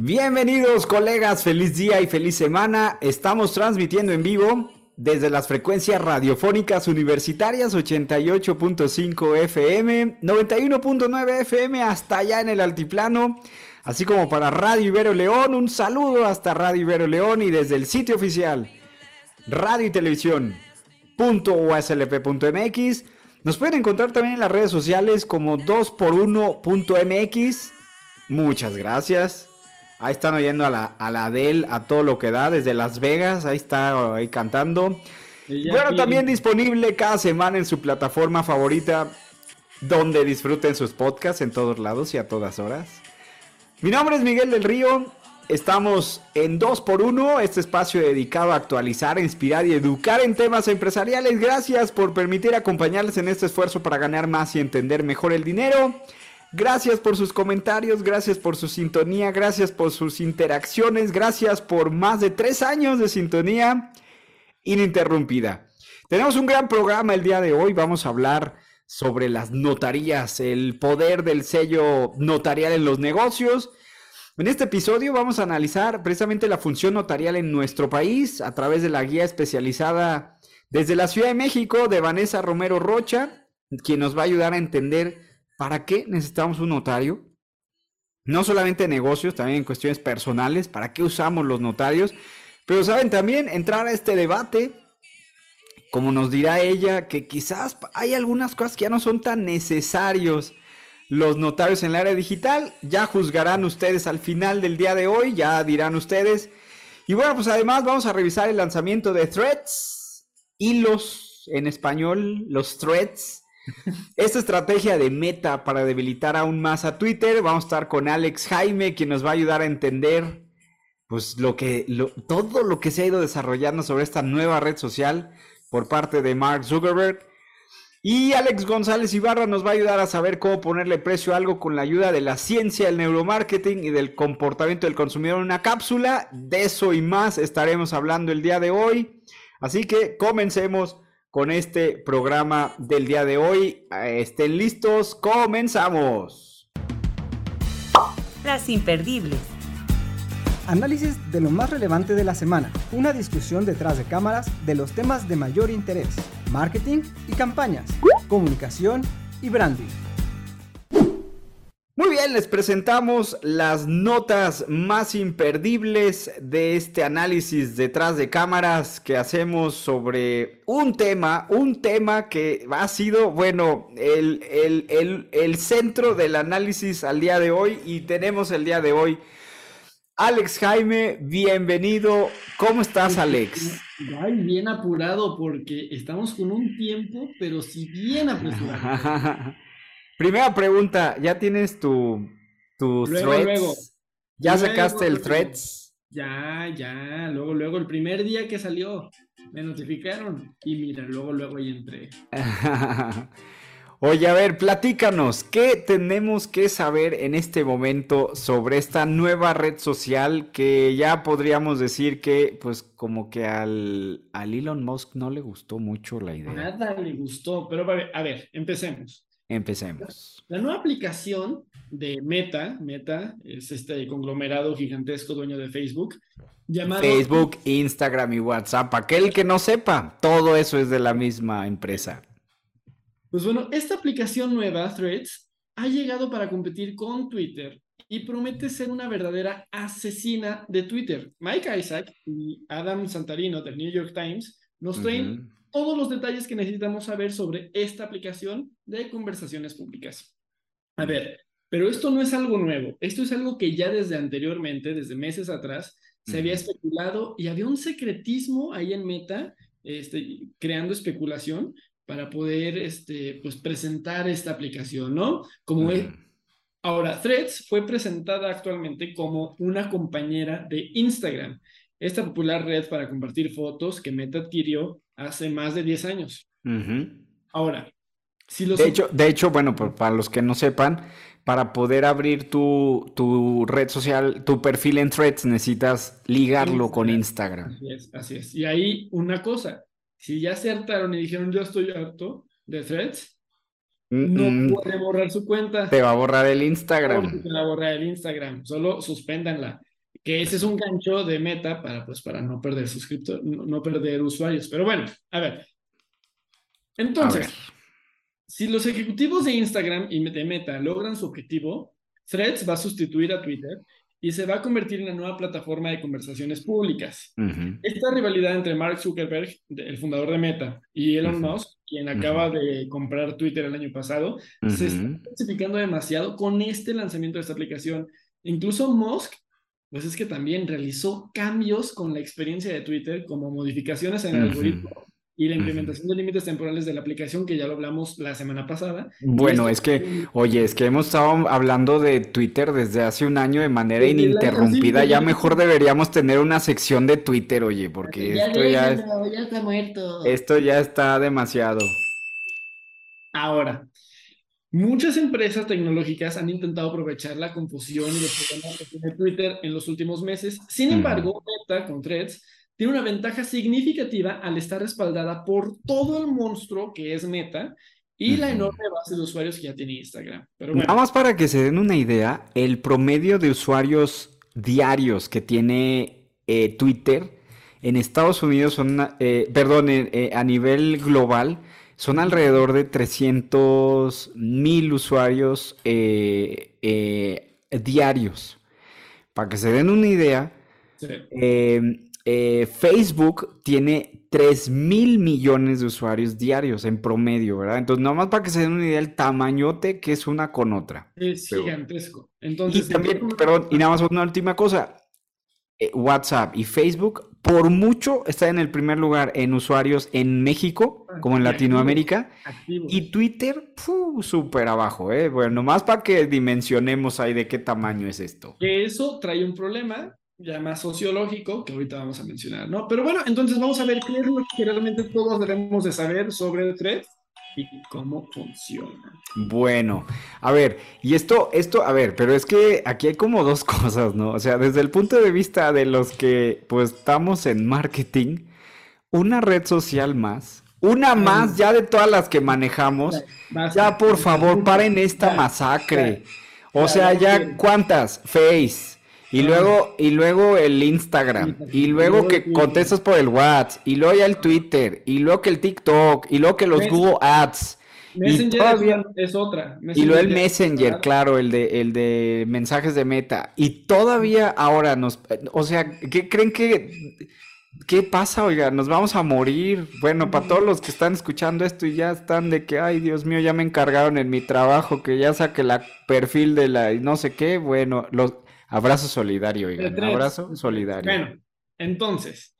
Bienvenidos colegas, feliz día y feliz semana. Estamos transmitiendo en vivo desde las frecuencias radiofónicas universitarias 88.5 FM, 91.9 FM hasta allá en el altiplano, así como para Radio Ibero León, un saludo hasta Radio Ibero León y desde el sitio oficial radio y televisión .uslp.mx. Nos pueden encontrar también en las redes sociales como 2x1.mx. Muchas gracias. Ahí están oyendo a la, a la Adele a todo lo que da desde Las Vegas. Ahí está ahí cantando. Bueno, también disponible cada semana en su plataforma favorita, donde disfruten sus podcasts en todos lados y a todas horas. Mi nombre es Miguel del Río. Estamos en 2x1, este espacio dedicado a actualizar, inspirar y educar en temas empresariales. Gracias por permitir acompañarles en este esfuerzo para ganar más y entender mejor el dinero. Gracias por sus comentarios, gracias por su sintonía, gracias por sus interacciones, gracias por más de tres años de sintonía ininterrumpida. Tenemos un gran programa el día de hoy, vamos a hablar sobre las notarías, el poder del sello notarial en los negocios. En este episodio vamos a analizar precisamente la función notarial en nuestro país a través de la guía especializada desde la Ciudad de México de Vanessa Romero Rocha, quien nos va a ayudar a entender para qué necesitamos un notario. No solamente en negocios, también en cuestiones personales, para qué usamos los notarios. Pero saben también entrar a este debate, como nos dirá ella, que quizás hay algunas cosas que ya no son tan necesarios los notarios en el área digital. Ya juzgarán ustedes al final del día de hoy, ya dirán ustedes. Y bueno, pues además vamos a revisar el lanzamiento de threads, hilos en español, los threads. Esta estrategia de meta para debilitar aún más a Twitter. Vamos a estar con Alex Jaime, quien nos va a ayudar a entender pues lo que todo lo que se ha ido desarrollando sobre esta nueva red social por parte de Mark Zuckerberg. Y Alex González Ibarra nos va a ayudar a saber cómo ponerle precio a algo con la ayuda de la ciencia, el neuromarketing y del comportamiento del consumidor en una cápsula. De eso y más estaremos hablando el día de hoy. Así que comencemos con este programa del día de hoy. Estén listos, comenzamos. Las imperdibles. Análisis de lo más relevante de la semana. Una discusión detrás de cámaras de los temas de mayor interés. Marketing y campañas. Comunicación y branding. Muy bien, les presentamos las notas más imperdibles de este análisis detrás de cámaras que hacemos sobre un tema, un tema que ha sido, bueno, el, el, el, centro del análisis al día de hoy y tenemos el día de hoy. Alex Jaime, bienvenido. ¿Cómo estás, Alex? Ay, bien apurado porque estamos con un tiempo, pero sí bien apresurado. Primera pregunta, ¿ya tienes tu, tus threads? Luego. ¿Ya sacaste el threads? Ya, ya, luego, luego, el primer día que salió, me notificaron y mira, luego, luego ahí entré. Oye, a ver, platícanos, ¿qué tenemos que saber en este momento sobre esta nueva red social que ya podríamos decir que, pues, como que al, al Elon Musk no le gustó mucho la idea? Nada le gustó, pero a ver, empecemos. Empecemos. La nueva aplicación de Meta, Meta es este conglomerado gigantesco dueño de Facebook, llamado... Facebook, Instagram y WhatsApp. Aquel que no sepa, todo eso es de la misma empresa. Pues bueno, esta aplicación nueva, Threads, ha llegado para competir con Twitter y promete ser una verdadera asesina de Twitter. Mike Isaac y Adam Santarino del New York Times nos traen todos los detalles que necesitamos saber sobre esta aplicación de conversaciones públicas. A ver, pero esto no es algo nuevo, esto es algo que ya desde anteriormente, desde meses atrás, se había especulado y había un secretismo ahí en Meta, este, creando especulación para poder este, pues, presentar esta aplicación, ¿no? Como, Ahora, Threads fue presentada actualmente como una compañera de Instagram, esta popular red para compartir fotos que Meta adquirió hace más de 10 años. Ahora, si los... De hecho, de hecho bueno, para los que no sepan, para poder abrir tu, tu, red social, tu perfil en Threads, necesitas ligarlo con Instagram. Así es, así es. Y ahí una cosa, si ya se hartaron y dijeron yo estoy harto de Threads, no puede borrar su cuenta. Te va a borrar el Instagram. Te va a borrar el Instagram. Solo suspéndanla. Que ese es un gancho de meta para, pues, para no perder suscriptores, no, perder usuarios. Pero bueno, a ver. Entonces, si los ejecutivos de Instagram y de Meta logran su objetivo, Threads va a sustituir a Twitter y se va a convertir en la nueva plataforma de conversaciones públicas. Esta rivalidad entre Mark Zuckerberg, el fundador de Meta, y Elon Musk, quien acaba de comprar Twitter el año pasado, se está intensificando demasiado con este lanzamiento de esta aplicación. Incluso Musk, pues es que también realizó cambios con la experiencia de Twitter, como modificaciones en el algoritmo y la implementación de límites temporales de la aplicación, que ya lo hablamos la semana pasada. Bueno, es que, oye, es que hemos estado hablando de Twitter desde hace un año de manera ininterrumpida. Ya mejor deberíamos tener una sección de Twitter, oye, porque esto ya, ya está muerto. Esto ya está demasiado. Ahora, muchas empresas tecnológicas han intentado aprovechar la confusión y los problemas que tiene Twitter en los últimos meses. Sin embargo, Meta con Threads tiene una ventaja significativa al estar respaldada por todo el monstruo que es Meta y la enorme base de usuarios que ya tiene Instagram. Pero Nada más para que se den una idea, el promedio de usuarios diarios que tiene eh, Twitter en Estados Unidos son, eh, perdón, eh, a nivel global, son alrededor de 300 mil usuarios diarios. Para que se den una idea, sí. Eh, Facebook tiene 3 mil millones de usuarios diarios en promedio, ¿verdad? Entonces, nada más para que se den una idea del tamañote que es una con otra. Es gigantesco. Entonces, y también, perdón, y nada más una última cosa. Eh, WhatsApp y Facebook, por mucho, están en el primer lugar en usuarios en México, como en Latinoamérica. Y Twitter, súper abajo, ¿eh? Bueno, nomás para que dimensionemos ahí de qué tamaño es esto. Que eso trae un problema ya más sociológico, que ahorita vamos a mencionar, ¿no? Pero bueno, entonces vamos a ver qué es lo que realmente todos debemos de saber sobre el thread y cómo funciona. Bueno, a ver, y esto, esto, a ver, pero es que aquí hay como dos cosas, ¿no? O sea, desde el punto de vista de los que pues estamos en marketing, una red social más, una más ya de todas las que manejamos, ya por favor, paren esta masacre. O sea, ya cuántas, Face, y luego, y luego el Instagram, y luego que contestas por el WhatsApp, y luego ya el Twitter, y luego que el TikTok, y luego que los Google Ads. Messenger es otra. y luego el Messenger, claro, el de, el de mensajes de meta. Y todavía ahora nos, o sea, ¿qué creen que, qué pasa, oiga? Nos vamos a morir. Bueno, para todos los que están escuchando esto y ya están de que, ay, Dios mío, ya me encargaron en mi trabajo, que ya saque la perfil de la, no sé qué, bueno, los Abrazo solidario, oigan. Abrazo solidario. Bueno, entonces,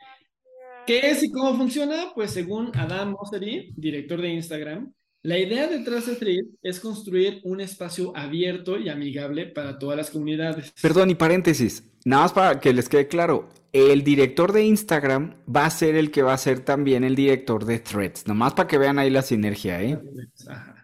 ¿qué es y cómo funciona? Pues según Adam Mosseri, director de Instagram, la idea detrás de Thread es construir un espacio abierto y amigable para todas las comunidades. Perdón, y paréntesis, nada más para que les quede claro, el director de Instagram va a ser el que va a ser también el director de Threads, nomás para que vean ahí la sinergia, ¿eh? Ajá.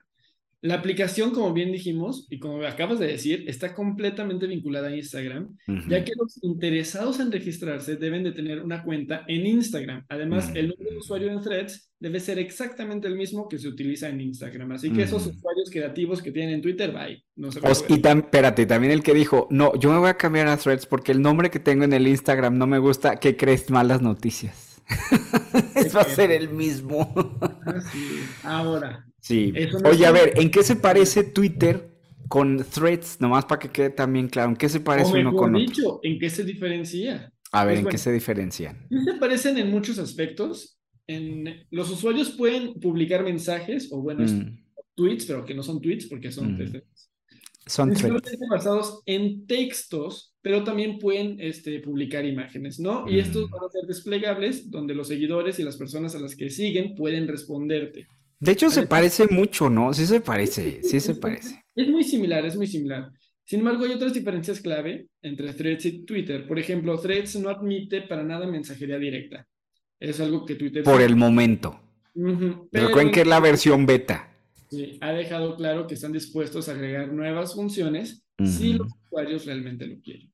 La aplicación, como bien dijimos, y como acabas de decir, está completamente vinculada a Instagram, ya que los interesados en registrarse deben de tener una cuenta en Instagram. Además, el número de usuario en Threads debe ser exactamente el mismo que se utiliza en Instagram. Así que esos usuarios creativos que tienen en Twitter, bye. No se y tan, espérate, también el que dijo, no, yo me voy a cambiar a Threads porque el nombre que tengo en el Instagram no me gusta, ¿qué crees? Malas noticias. es va a ser el mismo. Ahora, Sí. Oye, a ver, ¿en qué se parece Twitter con Threads? Nomás para que quede también claro, ¿en qué se parece uno con dicho, ¿En qué se diferencia? A ver, pues ¿en qué se diferencian? Se parecen en muchos aspectos. En, los usuarios pueden publicar mensajes o, bueno, mm. tweets, pero que no son tweets porque son mm. Son basados en textos, pero también pueden este, publicar imágenes, ¿no? Y estos mm. van a ser desplegables donde los seguidores y las personas a las que siguen pueden responderte. De hecho, se parece mucho, ¿no? Sí se parece, sí se parece. Es muy similar, es muy similar. Sin embargo, hay otras diferencias clave entre Threads y Twitter. Por ejemplo, Threads no admite para nada mensajería directa. Es algo que Twitter... Por el momento. Pero recuerden que es la versión beta. Sí, ha dejado claro que están dispuestos a agregar nuevas funciones si los usuarios realmente lo quieren.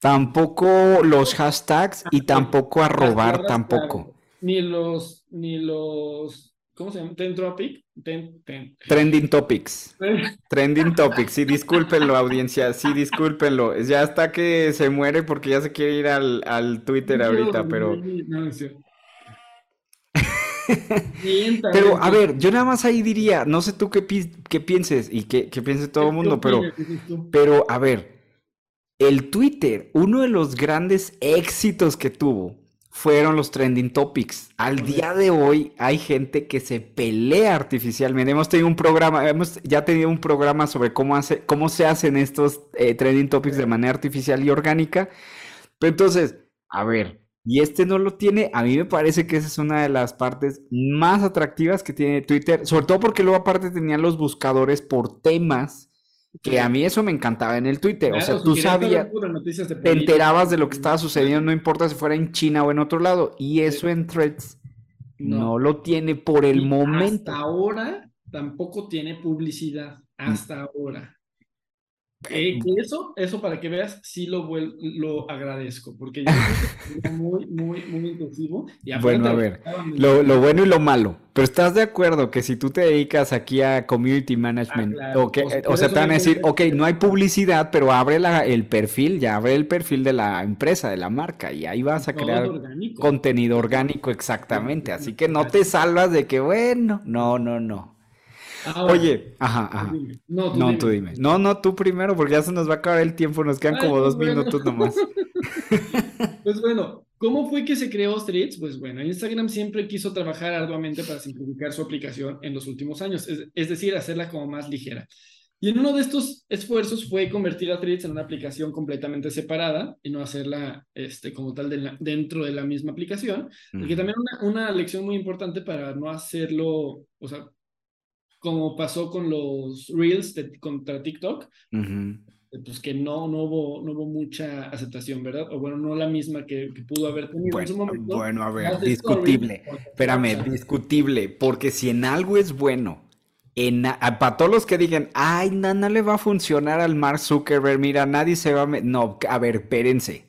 Tampoco los hashtags y tampoco a Las robar palabras tampoco. clave, Ni los, ni los, ¿cómo se llama? Ten, ten. Trending topics. Trending topics. Sí, discúlpenlo, audiencia. Sí, discúlpenlo. Ya está que se muere porque ya se quiere ir al, al Twitter ahorita, pero. No, Pero, a ver, yo nada más ahí diría, no sé tú qué, pi- qué pienses y qué, qué piense todo el ¿Qué mundo, pero, pero, a ver, el Twitter, uno de los grandes éxitos que tuvo fueron los trending topics. Al día de hoy hay gente que se pelea artificialmente. Hemos tenido un programa, hemos ya tenido un programa sobre cómo hace, cómo se hacen estos eh, trending topics de manera artificial y orgánica. Pero entonces, a ver, y este no lo tiene, a mí me parece que esa es una de las partes más atractivas que tiene Twitter, sobre todo porque luego aparte tenían los buscadores por temas, que a mí eso me encantaba en el Twitter. O Claro, sea, si tú sabías, te enterabas de lo que estaba sucediendo, no importa si fuera en China o en otro lado. Y eso en Threads No. no lo tiene por el Y momento. Hasta ahora tampoco tiene publicidad. Hasta ahora. Eh, eso, eso para que veas, sí lo, lo agradezco, porque yo creo que era muy, muy, muy intensivo. Y Bueno, a ver, Lo, lo bueno y lo malo. Pero estás de acuerdo que si tú te dedicas aquí a community management, Ah, claro. o, que, O sea, eh, o sea, te van a decir, ok, no hay publicidad, pero abre la- el perfil, ya abre el perfil de la empresa, de la marca, y ahí vas a crear orgánico. contenido orgánico exactamente. Así que no te salvas de que, bueno, no, no, no. Ahora, Oye, ajá, ajá. No, tú No, dime. tú dime. No, no, tú primero, porque ya se nos va a acabar el tiempo, nos quedan Ay, como dos bueno. minutos nomás. Pues bueno, ¿cómo fue que se creó Threads? Pues bueno, Instagram siempre quiso trabajar arduamente para simplificar su aplicación en los últimos años, es, es decir, hacerla como más ligera. Y en uno de estos esfuerzos fue convertir a Threads en una aplicación completamente separada y no hacerla este, como tal de la- dentro de la misma aplicación. Porque también una, una lección muy importante para no hacerlo, o sea, como pasó con los Reels de- contra TikTok, Ujú. pues que no, no hubo, no hubo mucha aceptación, ¿verdad? O bueno, no la misma que, que pudo haber tenido en su Bueno, momento. bueno, a ver, discutible. Espérame, o sea, discutible, porque si en algo es bueno, en, para todos los que digan, ay, no, no le va a funcionar al Mark Zuckerberg, mira, nadie se va a... me-". No, a ver, espérense,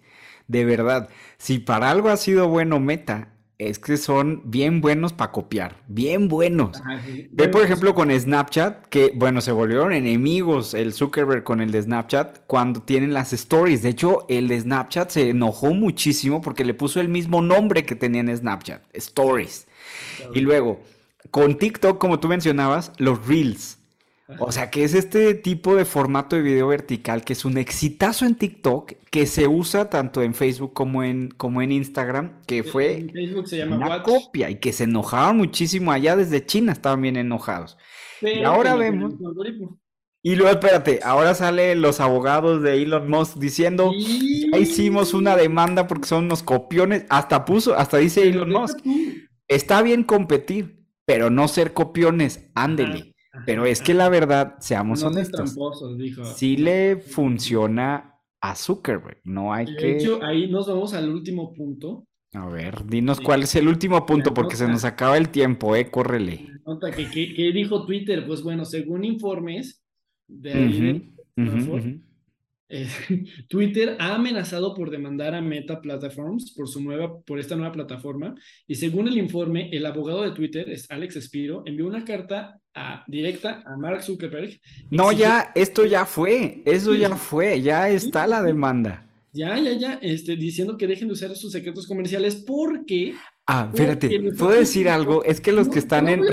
de verdad, si para algo ha sido bueno Meta, es que son bien buenos para copiar, bien buenos. ajá, sí. Ve, por ejemplo, con Snapchat, que, bueno, se volvieron enemigos el Zuckerberg con el de Snapchat cuando tienen las stories. De hecho, el de Snapchat se enojó muchísimo porque le puso el mismo nombre que tenía en Snapchat, Stories. Y luego, con TikTok, como tú mencionabas, los Reels. O sea, que es este tipo de formato de video vertical que es un exitazo en TikTok, que se usa tanto en Facebook como en, como en Instagram, que fue en Facebook se llama una Watch, copia y que se enojaban muchísimo allá desde China, estaban bien enojados. pero ahora que no vemos-. Y luego, espérate, ahora salen los abogados de Elon Musk diciendo, Y- ya hicimos una demanda porque son unos copiones, hasta puso, hasta dice Elon Musk, está bien competir, pero no ser copiones, ándele. Pero es que la verdad, seamos no honestos, tramposos, dijo. sí le funciona a Zuckerberg, no hay De que... hecho, ahí nos vamos al último punto. A ver, dinos Sí. cuál es el último punto porque se nos acaba el tiempo, eh, córrele. Nota que, que, que dijo Twitter, pues bueno, según informes de ahí de Stanford, ujú. Eh, Twitter ha amenazado por demandar a Meta Platforms por, su nueva, por esta nueva plataforma y según el informe, el abogado de Twitter, es Alex Spiro, envió una carta a- directa a Mark Zuckerberg. No, ya, esto ya fue, eso ya fue, ya está la demanda. Ya, ya, ya, este, diciendo que dejen de usar sus secretos comerciales porque... Ah, espérate, ¿puedo decir algo? Es que los que están en voy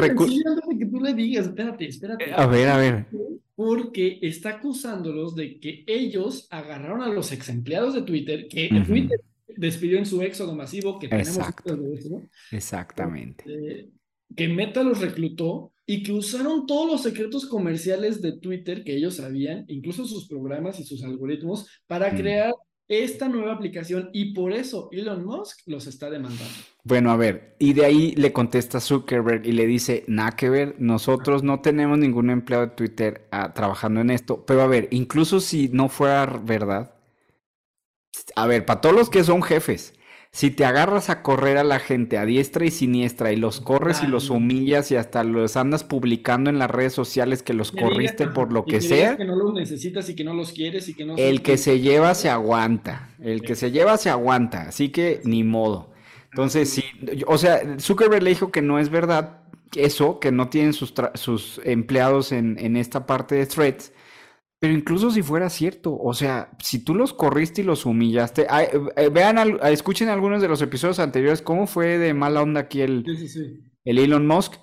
tú le digas, espérate, espérate. A ver, a ver. Porque está acusándolos de que ellos agarraron a los ex empleados de Twitter, que. Twitter despidió en su éxodo masivo, que tenemos Exacto. eso, Exactamente. eh, que Meta los reclutó y que usaron todos los secretos comerciales de Twitter que ellos sabían, incluso sus programas y sus algoritmos, para Mm. crear esta nueva aplicación y por eso Elon Musk los está demandando. Bueno, a ver, y de ahí le contesta Zuckerberg y le dice, nada que ver, nosotros no tenemos ningún empleado de Twitter ah, trabajando en esto, pero a ver, incluso si no fuera verdad, a ver, para todos los que son jefes, si te agarras a correr a la gente a diestra y siniestra y los corres y los humillas y hasta los andas publicando en las redes sociales que los corriste por lo que, sea. Que no los necesitas y que no los quieres y que no. El que se lleva se aguanta. El que se lleva se aguanta. Así que ni modo. Entonces, sí, o sea, Zuckerberg le dijo que no es verdad eso, que no tienen sus, sus empleados en, en esta parte de threads pero incluso si fuera cierto, o sea, si tú los corriste y los humillaste, eh, vean, escuchen algunos de los episodios anteriores, cómo fue de mala onda aquí el, el Elon Musk.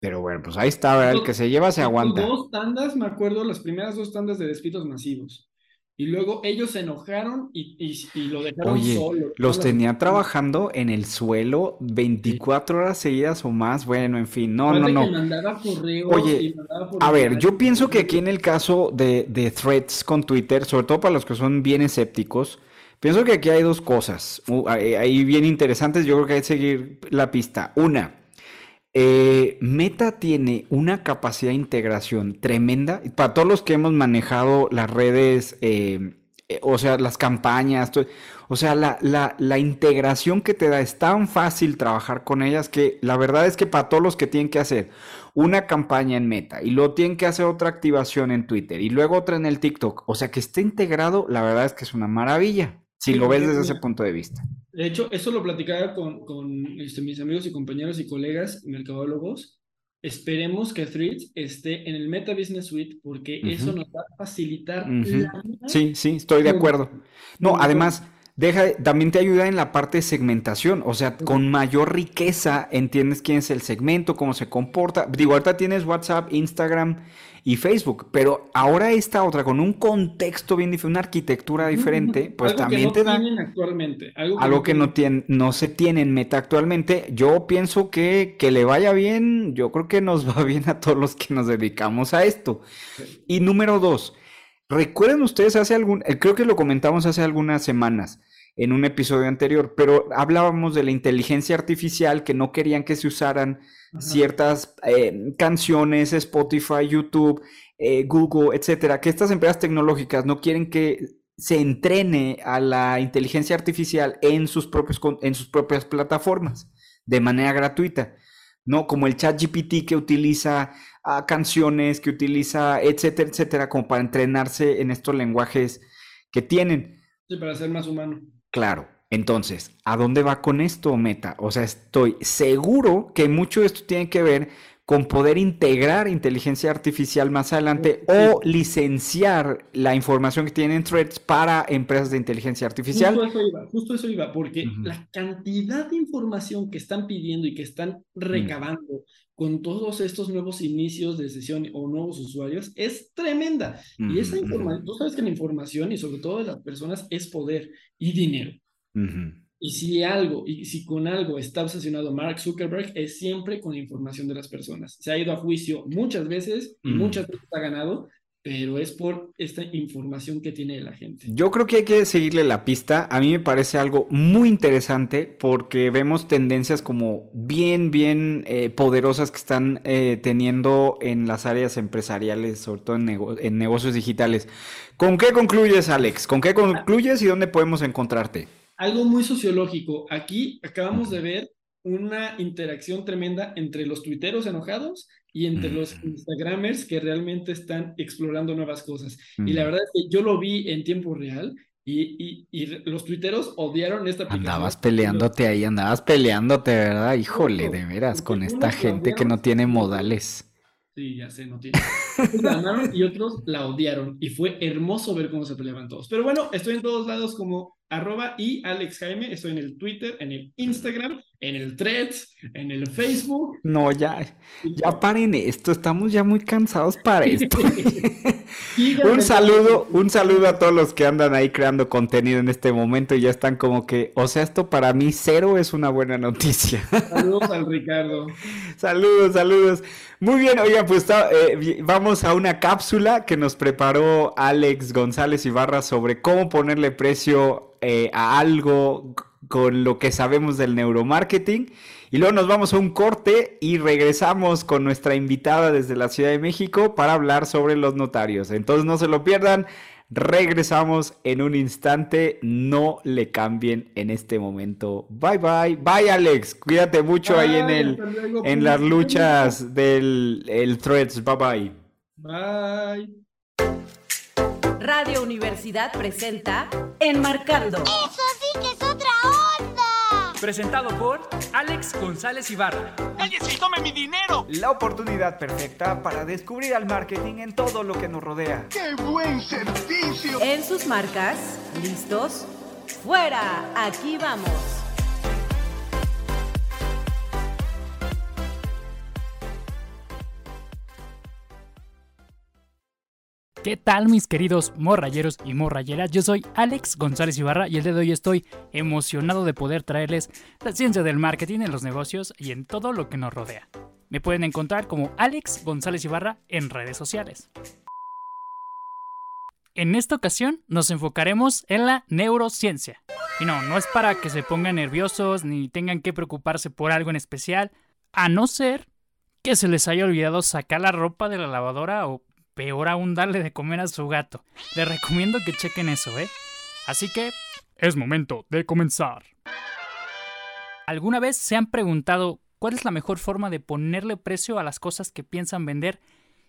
Pero bueno, pues ahí está, ¿verdad? el que se lleva se aguanta. Dos tandas, me acuerdo, las primeras dos tandas de despidos masivos. Y luego ellos se enojaron y, y, lo dejaron Oye, solo. Los tenía trabajando en el suelo 24 horas seguidas o más. Bueno, en fin, no, no, no. Oye, a ver, yo pienso que aquí en el caso de, de threads con Twitter, sobre todo para los que son bien escépticos, pienso que aquí hay dos cosas ahí bien interesantes. Yo creo que hay que seguir la pista. Una, eh, Meta tiene una capacidad de integración tremenda. Para todos los que hemos manejado las redes, eh, eh, o sea, las campañas, o sea, la, la, integración que te da es tan fácil trabajar con ellas que la verdad es que para todos los que tienen que hacer una campaña en Meta y luego tienen que hacer otra activación en Twitter y luego otra en el TikTok, o sea, que esté integrado, la verdad es que es una maravilla. Si lo ves desde ese punto de vista. De hecho, eso lo platicaba con, con este, mis amigos y compañeros y colegas mercadólogos. Esperemos que Threads esté en el Meta Business Suite porque eso nos va a facilitar. Sí, sí, estoy de acuerdo. No, además, deja, también te ayuda en la parte de segmentación, o sea, con mayor riqueza entiendes quién es el segmento, cómo se comporta. Digo, ahorita tienes WhatsApp, Instagram y Facebook, pero ahora esta otra con un contexto bien diferente, una arquitectura diferente, pues también te da actualmente, algo que, no, tiene, no se tiene en Meta actualmente. Yo pienso que que le vaya bien, yo creo que nos va bien a todos los que nos dedicamos a esto. Y número dos, recuerden ustedes hace algún, creo que lo comentamos hace algunas semanas en un episodio anterior, pero hablábamos de la inteligencia artificial que no querían que se usaran ciertas eh, canciones, Spotify, YouTube, eh, Google, etcétera, que estas empresas tecnológicas no quieren que se entrene a la inteligencia artificial en sus, propios, en sus propias plataformas de manera gratuita, ¿no? Como el chat GPT que utiliza ah, canciones, que utiliza, etcétera, etcétera, como para entrenarse en estos lenguajes que tienen. Sí, para ser más humano. Claro. Entonces, ¿a dónde va con esto, Meta? O sea, estoy seguro que mucho de esto tiene que ver con poder integrar inteligencia artificial más adelante o licenciar la información que tienen threads para empresas de inteligencia artificial. Justo eso iba, justo eso iba porque la cantidad de información que están pidiendo y que están mm. recabando con todos estos nuevos inicios de sesión o nuevos usuarios es tremenda. Y esa información, tú sabes que la información y sobre todo de las personas es poder y dinero. Y si algo, y si con algo está obsesionado Mark Zuckerberg, es siempre con la información de las personas. Se ha ido a juicio muchas veces y muchas veces ha ganado, pero es por esta información que tiene la gente. Yo creo que hay que seguirle la pista. A mí me parece algo muy interesante porque vemos tendencias como bien, bien eh, poderosas que están eh, teniendo en las áreas empresariales, sobre todo en, en negocios digitales. ¿Con qué concluyes, Alex? ¿Con qué concluyes y dónde podemos encontrarte? Algo muy sociológico. Aquí acabamos de ver una interacción tremenda entre los tuiteros enojados y entre los Instagramers que realmente están explorando nuevas cosas. Y la verdad es que yo lo vi en tiempo real y, y, los tuiteros odiaron esta aplicación. Andabas peleándote ahí, andabas peleándote, ¿verdad? Híjole, de veras, con esta gente que no tiene modales. Sí, ya sé, no tiene. la amaron y otros la odiaron. Y fue hermoso ver cómo se peleaban todos. Pero bueno, estoy en todos lados como arroba y Alex Jaime. Estoy en el Twitter, en el Instagram, en el Threads, en el Facebook. No, ya, ya paren esto. Estamos ya muy cansados para esto. un saludo, un saludo a todos los que andan ahí creando contenido en este momento y ya están como que, o sea, esto para mí cero es una buena noticia. Saludos al Ricardo. saludos, saludos. Muy bien, oiga, pues eh, vamos a una cápsula que nos preparó Alex González Ibarra sobre cómo ponerle precio eh, a algo con lo que sabemos del neuromarketing. Y luego nos vamos a un corte y regresamos con nuestra invitada desde la Ciudad de México para hablar sobre los notarios. Entonces no se lo pierdan. Regresamos en un instante. No le cambien en este momento. Bye bye. Bye Alex. Cuídate mucho ahí en el en las luchas del el threads. Bye bye. Bye. Radio Universidad presenta Enmarcando. ¡Eso sí que es otra onda! Presentado por Alex González Ibarra. ¡Cállese y tome mi dinero! La oportunidad perfecta para descubrir al marketing en todo lo que nos rodea. ¡Qué buen servicio! En sus marcas, listos, fuera, aquí vamos. ¿Qué tal mis queridos morrayeros y morrayeras? Yo soy Alex González Ibarra y el día de hoy estoy emocionado de poder traerles la ciencia del marketing en los negocios y en todo lo que nos rodea. Me pueden encontrar como Alex González Ibarra en redes sociales. En esta ocasión nos enfocaremos en la neurociencia. Y no, no es para que se pongan nerviosos ni tengan que preocuparse por algo en especial, a no ser que se les haya olvidado sacar la ropa de la lavadora o peor aún darle de comer a su gato. Les recomiendo que chequen eso, ¿eh? Así que es momento de comenzar. ¿Alguna vez se han preguntado cuál es la mejor forma de ponerle precio a las cosas que piensan vender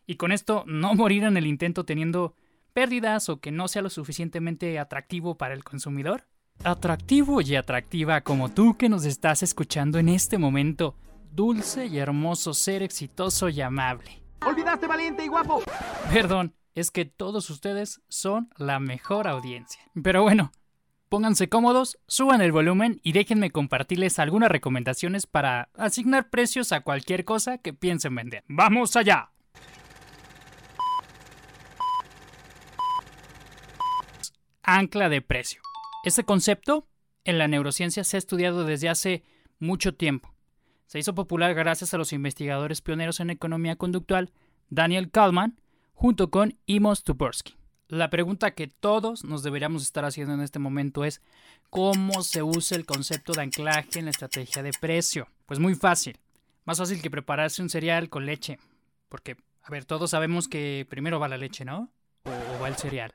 y con esto no morir en el intento teniendo pérdidas o que no sea lo suficientemente atractivo para el consumidor? Atractivo y atractiva como tú que nos estás escuchando en este momento, dulce y hermoso ser exitoso y amable. ¡Olvidaste valiente y guapo! Perdón, es que todos ustedes son la mejor audiencia. Pero bueno, pónganse cómodos, suban el volumen y déjenme compartirles algunas recomendaciones para asignar precios a cualquier cosa que piensen vender. ¡Vamos allá! Ancla de precio. Este concepto en la neurociencia se ha estudiado desde hace mucho tiempo. Se hizo popular gracias a los investigadores pioneros en economía conductual Daniel Kalman junto con Imos Tubersky. La pregunta que todos nos deberíamos estar haciendo en este momento es ¿cómo se usa el concepto de anclaje en la estrategia de precio? Pues muy fácil. Más fácil que prepararse un cereal con leche. Porque, a ver, todos sabemos que primero va la leche, ¿no? O, o va el cereal.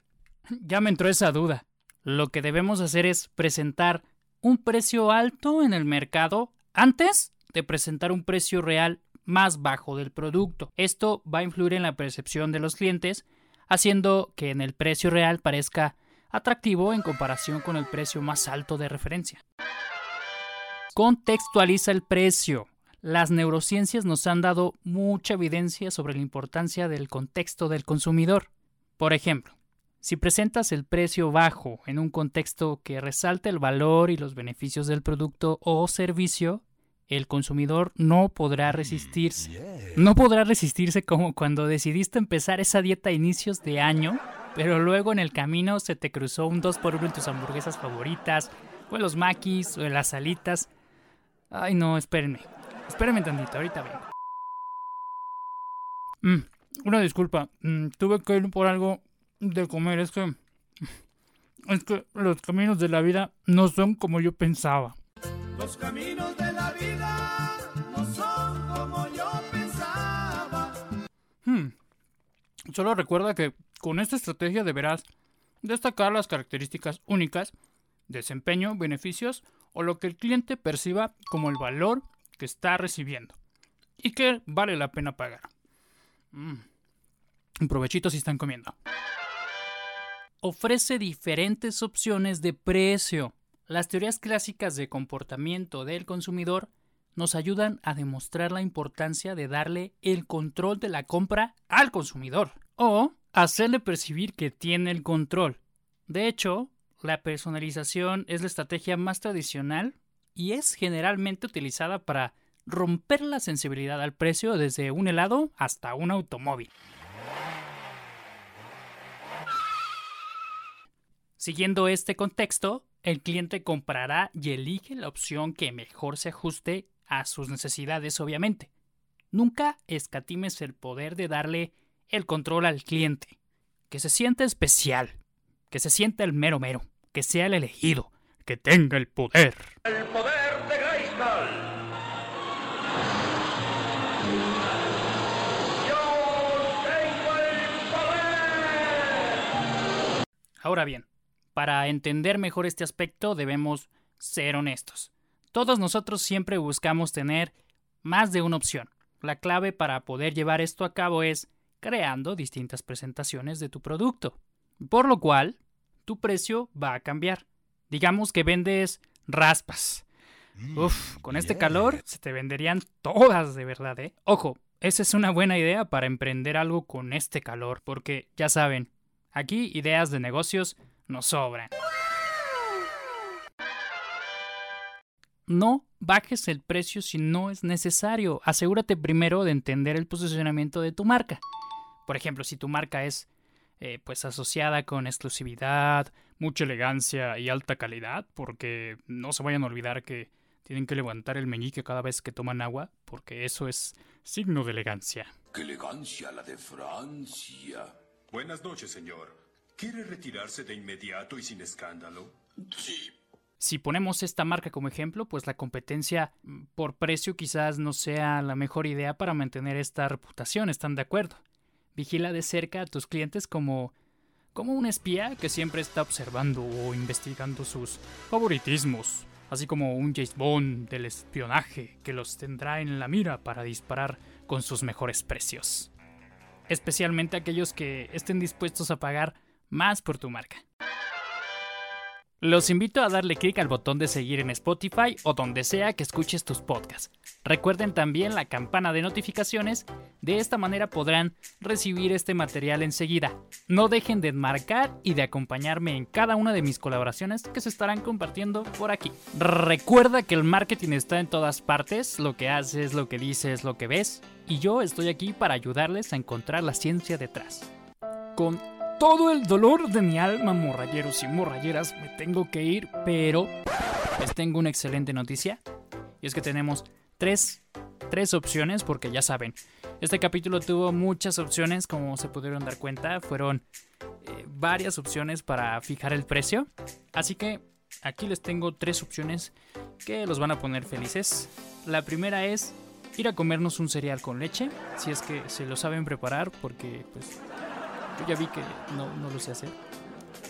ya me entró esa duda. Lo que debemos hacer es presentar un precio alto en el mercado antes de presentar un precio real más bajo del producto. Esto va a influir en la percepción de los clientes, haciendo que en el precio real parezca atractivo en comparación con el precio más alto de referencia. Contextualiza el precio. Las neurociencias nos han dado mucha evidencia sobre la importancia del contexto del consumidor. Por ejemplo, si presentas el precio bajo en un contexto que resalta el valor y los beneficios del producto o servicio, el consumidor no podrá resistirse. No podrá resistirse como cuando decidiste empezar esa dieta a inicios de año, pero luego en el camino se te cruzó un 2x1 en tus hamburguesas favoritas, o en los maquis, o en las salitas. Ay, no, espérenme. Espérenme tantito, ahorita vengo. Mm, una disculpa, mm, tuve que ir por algo de comer, es que... Es que los caminos de la vida no son como yo pensaba. Los caminos Solo recuerda que con esta estrategia deberás destacar las características únicas, desempeño, beneficios o lo que el cliente perciba como el valor que está recibiendo y que vale la pena pagar. Mm. Un provechito si están comiendo. Ofrece diferentes opciones de precio las teorías clásicas de comportamiento del consumidor nos ayudan a demostrar la importancia de darle el control de la compra al consumidor o hacerle percibir que tiene el control. De hecho, la personalización es la estrategia más tradicional y es generalmente utilizada para romper la sensibilidad al precio desde un helado hasta un automóvil. Siguiendo este contexto, el cliente comprará y elige la opción que mejor se ajuste a sus necesidades, obviamente. Nunca escatimes el poder de darle el control al cliente. Que se sienta especial. Que se sienta el mero mero. que sea el elegido, que tenga el poder. El poder de Grayskull. Ahora bien, para entender mejor este aspecto debemos ser honestos. Todos nosotros siempre buscamos tener más de una opción. La clave para poder llevar esto a cabo es creando distintas presentaciones de tu producto, por lo cual tu precio va a cambiar. Digamos que vendes raspas. Mm, Uf, con este calor se te venderían todas de verdad, ¿eh? Ojo, esa es una buena idea para emprender algo con este calor, porque ya saben, aquí ideas de negocios nos sobran. No bajes el precio si no es necesario. Asegúrate primero de entender el posicionamiento de tu marca. Por ejemplo, si tu marca es eh, pues asociada con exclusividad, mucha elegancia y alta calidad, porque no se vayan a olvidar que tienen que levantar el meñique cada vez que toman agua, porque eso es signo de elegancia. ¡Qué elegancia la de Francia! Buenas noches, señor. ¿Quiere retirarse de inmediato y sin escándalo? Sí. Si ponemos esta marca como ejemplo, pues la competencia mm, por precio quizás no sea la mejor idea para mantener esta reputación, ¿están de acuerdo? Vigila de cerca a tus clientes como como un espía que siempre está observando o investigando sus favoritismos, así como un James Bond del espionaje que los tendrá en la mira para disparar con sus mejores precios. Especialmente aquellos que estén dispuestos a pagar más por tu marca. Los invito a darle clic al botón de seguir en Spotify o donde sea que escuches tus podcasts. Recuerden también la campana de notificaciones, de esta manera podrán recibir este material enseguida. No dejen de marcar y de acompañarme en cada una de mis colaboraciones que se estarán compartiendo por aquí. Recuerda que el marketing está en todas partes, lo que haces, lo que dices, lo que ves, y yo estoy aquí para ayudarles a encontrar la ciencia detrás. Con todo el dolor de mi alma, morralleros y morralleras, me tengo que ir, pero les tengo una excelente noticia. Y es que tenemos tres, tres opciones, porque ya saben, este capítulo tuvo muchas opciones, como se pudieron dar cuenta, fueron eh, varias opciones para fijar el precio. Así que aquí les tengo tres opciones que los van a poner felices. La primera es ir a comernos un cereal con leche, si es que se lo saben preparar, porque pues ya vi que no, no lo sé hacer.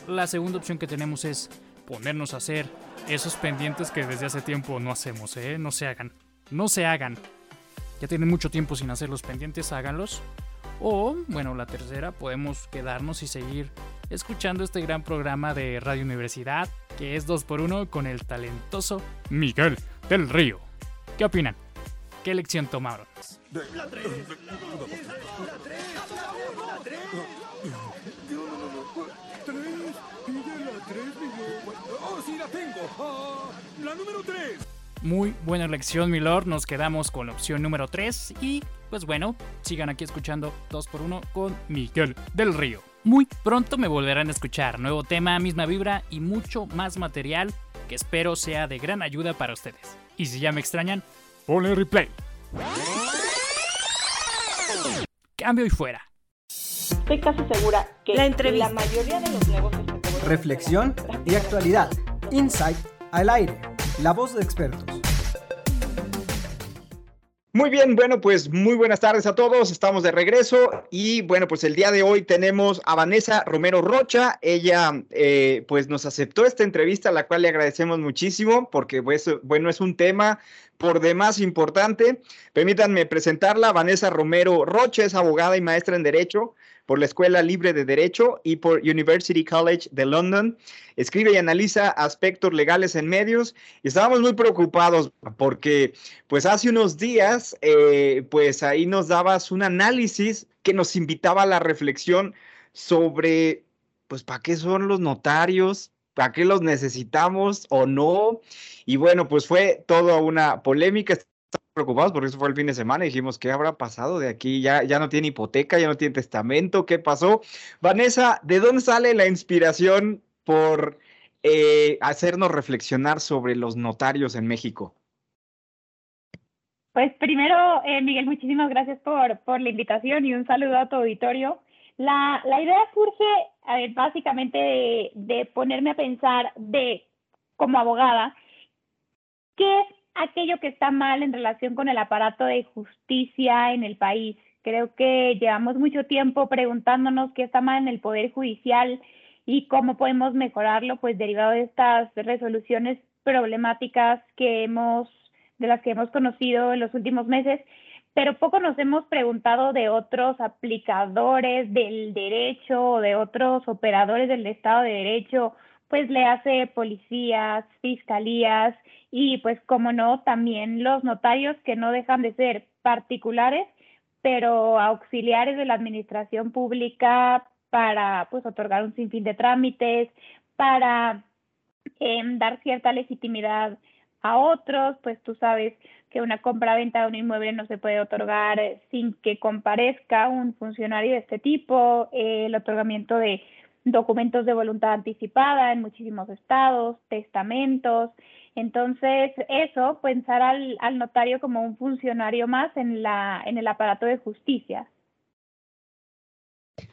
La segunda opción que tenemos es ponernos a hacer esos pendientes que desde hace tiempo no hacemos, ¿eh? No se hagan. No se hagan. Ya tienen mucho tiempo sin hacer los pendientes, háganlos. O, bueno, la tercera, podemos quedarnos y seguir escuchando este gran programa de Radio Universidad, que es 2x1 con el talentoso Miguel del Río. ¿Qué opinan? ¿Qué elección tomaron? La 3, la 3, la 3. La número 3! Muy buena elección, mi lord. Nos quedamos con la opción número 3. Y pues bueno, sigan aquí escuchando 2x1 con Miguel del Río. Muy pronto me volverán a escuchar. Nuevo tema, misma vibra y mucho más material que espero sea de gran ayuda para ustedes. Y si ya me extrañan, ponle replay. Cambio y fuera. Estoy casi segura que la, entrevista. la mayoría de los negocios Reflexión y actualidad. Insight al aire. La voz de expertos. Muy bien, bueno, pues muy buenas tardes a todos. Estamos de regreso y bueno, pues el día de hoy tenemos a Vanessa Romero Rocha. Ella eh, pues nos aceptó esta entrevista, la cual le agradecemos muchísimo porque pues, bueno, es un tema por demás importante. Permítanme presentarla. Vanessa Romero Rocha es abogada y maestra en Derecho por la Escuela Libre de Derecho y por University College de London. Escribe y analiza aspectos legales en medios y estábamos muy preocupados porque pues hace unos días eh, pues ahí nos dabas un análisis que nos invitaba a la reflexión sobre pues para qué son los notarios, para qué los necesitamos o no. Y bueno, pues fue toda una polémica preocupados porque eso fue el fin de semana y dijimos, ¿qué habrá pasado de aquí? Ya, ya no tiene hipoteca, ya no tiene testamento, ¿qué pasó? Vanessa, ¿de dónde sale la inspiración por eh, hacernos reflexionar sobre los notarios en México? Pues primero, eh, Miguel, muchísimas gracias por, por la invitación y un saludo a tu auditorio. La, la idea surge a ver, básicamente de, ponerme a pensar de como abogada, ¿qué aquello que está mal en relación con el aparato de justicia en el país? Creo que llevamos mucho tiempo preguntándonos qué está mal en el Poder Judicial y cómo podemos mejorarlo, pues derivado de estas resoluciones problemáticas que hemos, de las que hemos conocido en los últimos meses pero poco nos hemos preguntado de otros aplicadores del derecho o de otros operadores del Estado de Derecho, pues le hace policías, fiscalías y pues como no, también los notarios que no dejan de ser particulares, pero auxiliares de la administración pública para pues otorgar un sinfín de trámites, para em, dar cierta legitimidad a otros, pues tú sabes que una compra-venta de un inmueble no se puede otorgar eh, sin que comparezca un funcionario de este tipo, el otorgamiento de documentos de voluntad anticipada en muchísimos estados, testamentos. Entonces, eso, pensar al, notario como un funcionario más en, la, en el aparato de justicia.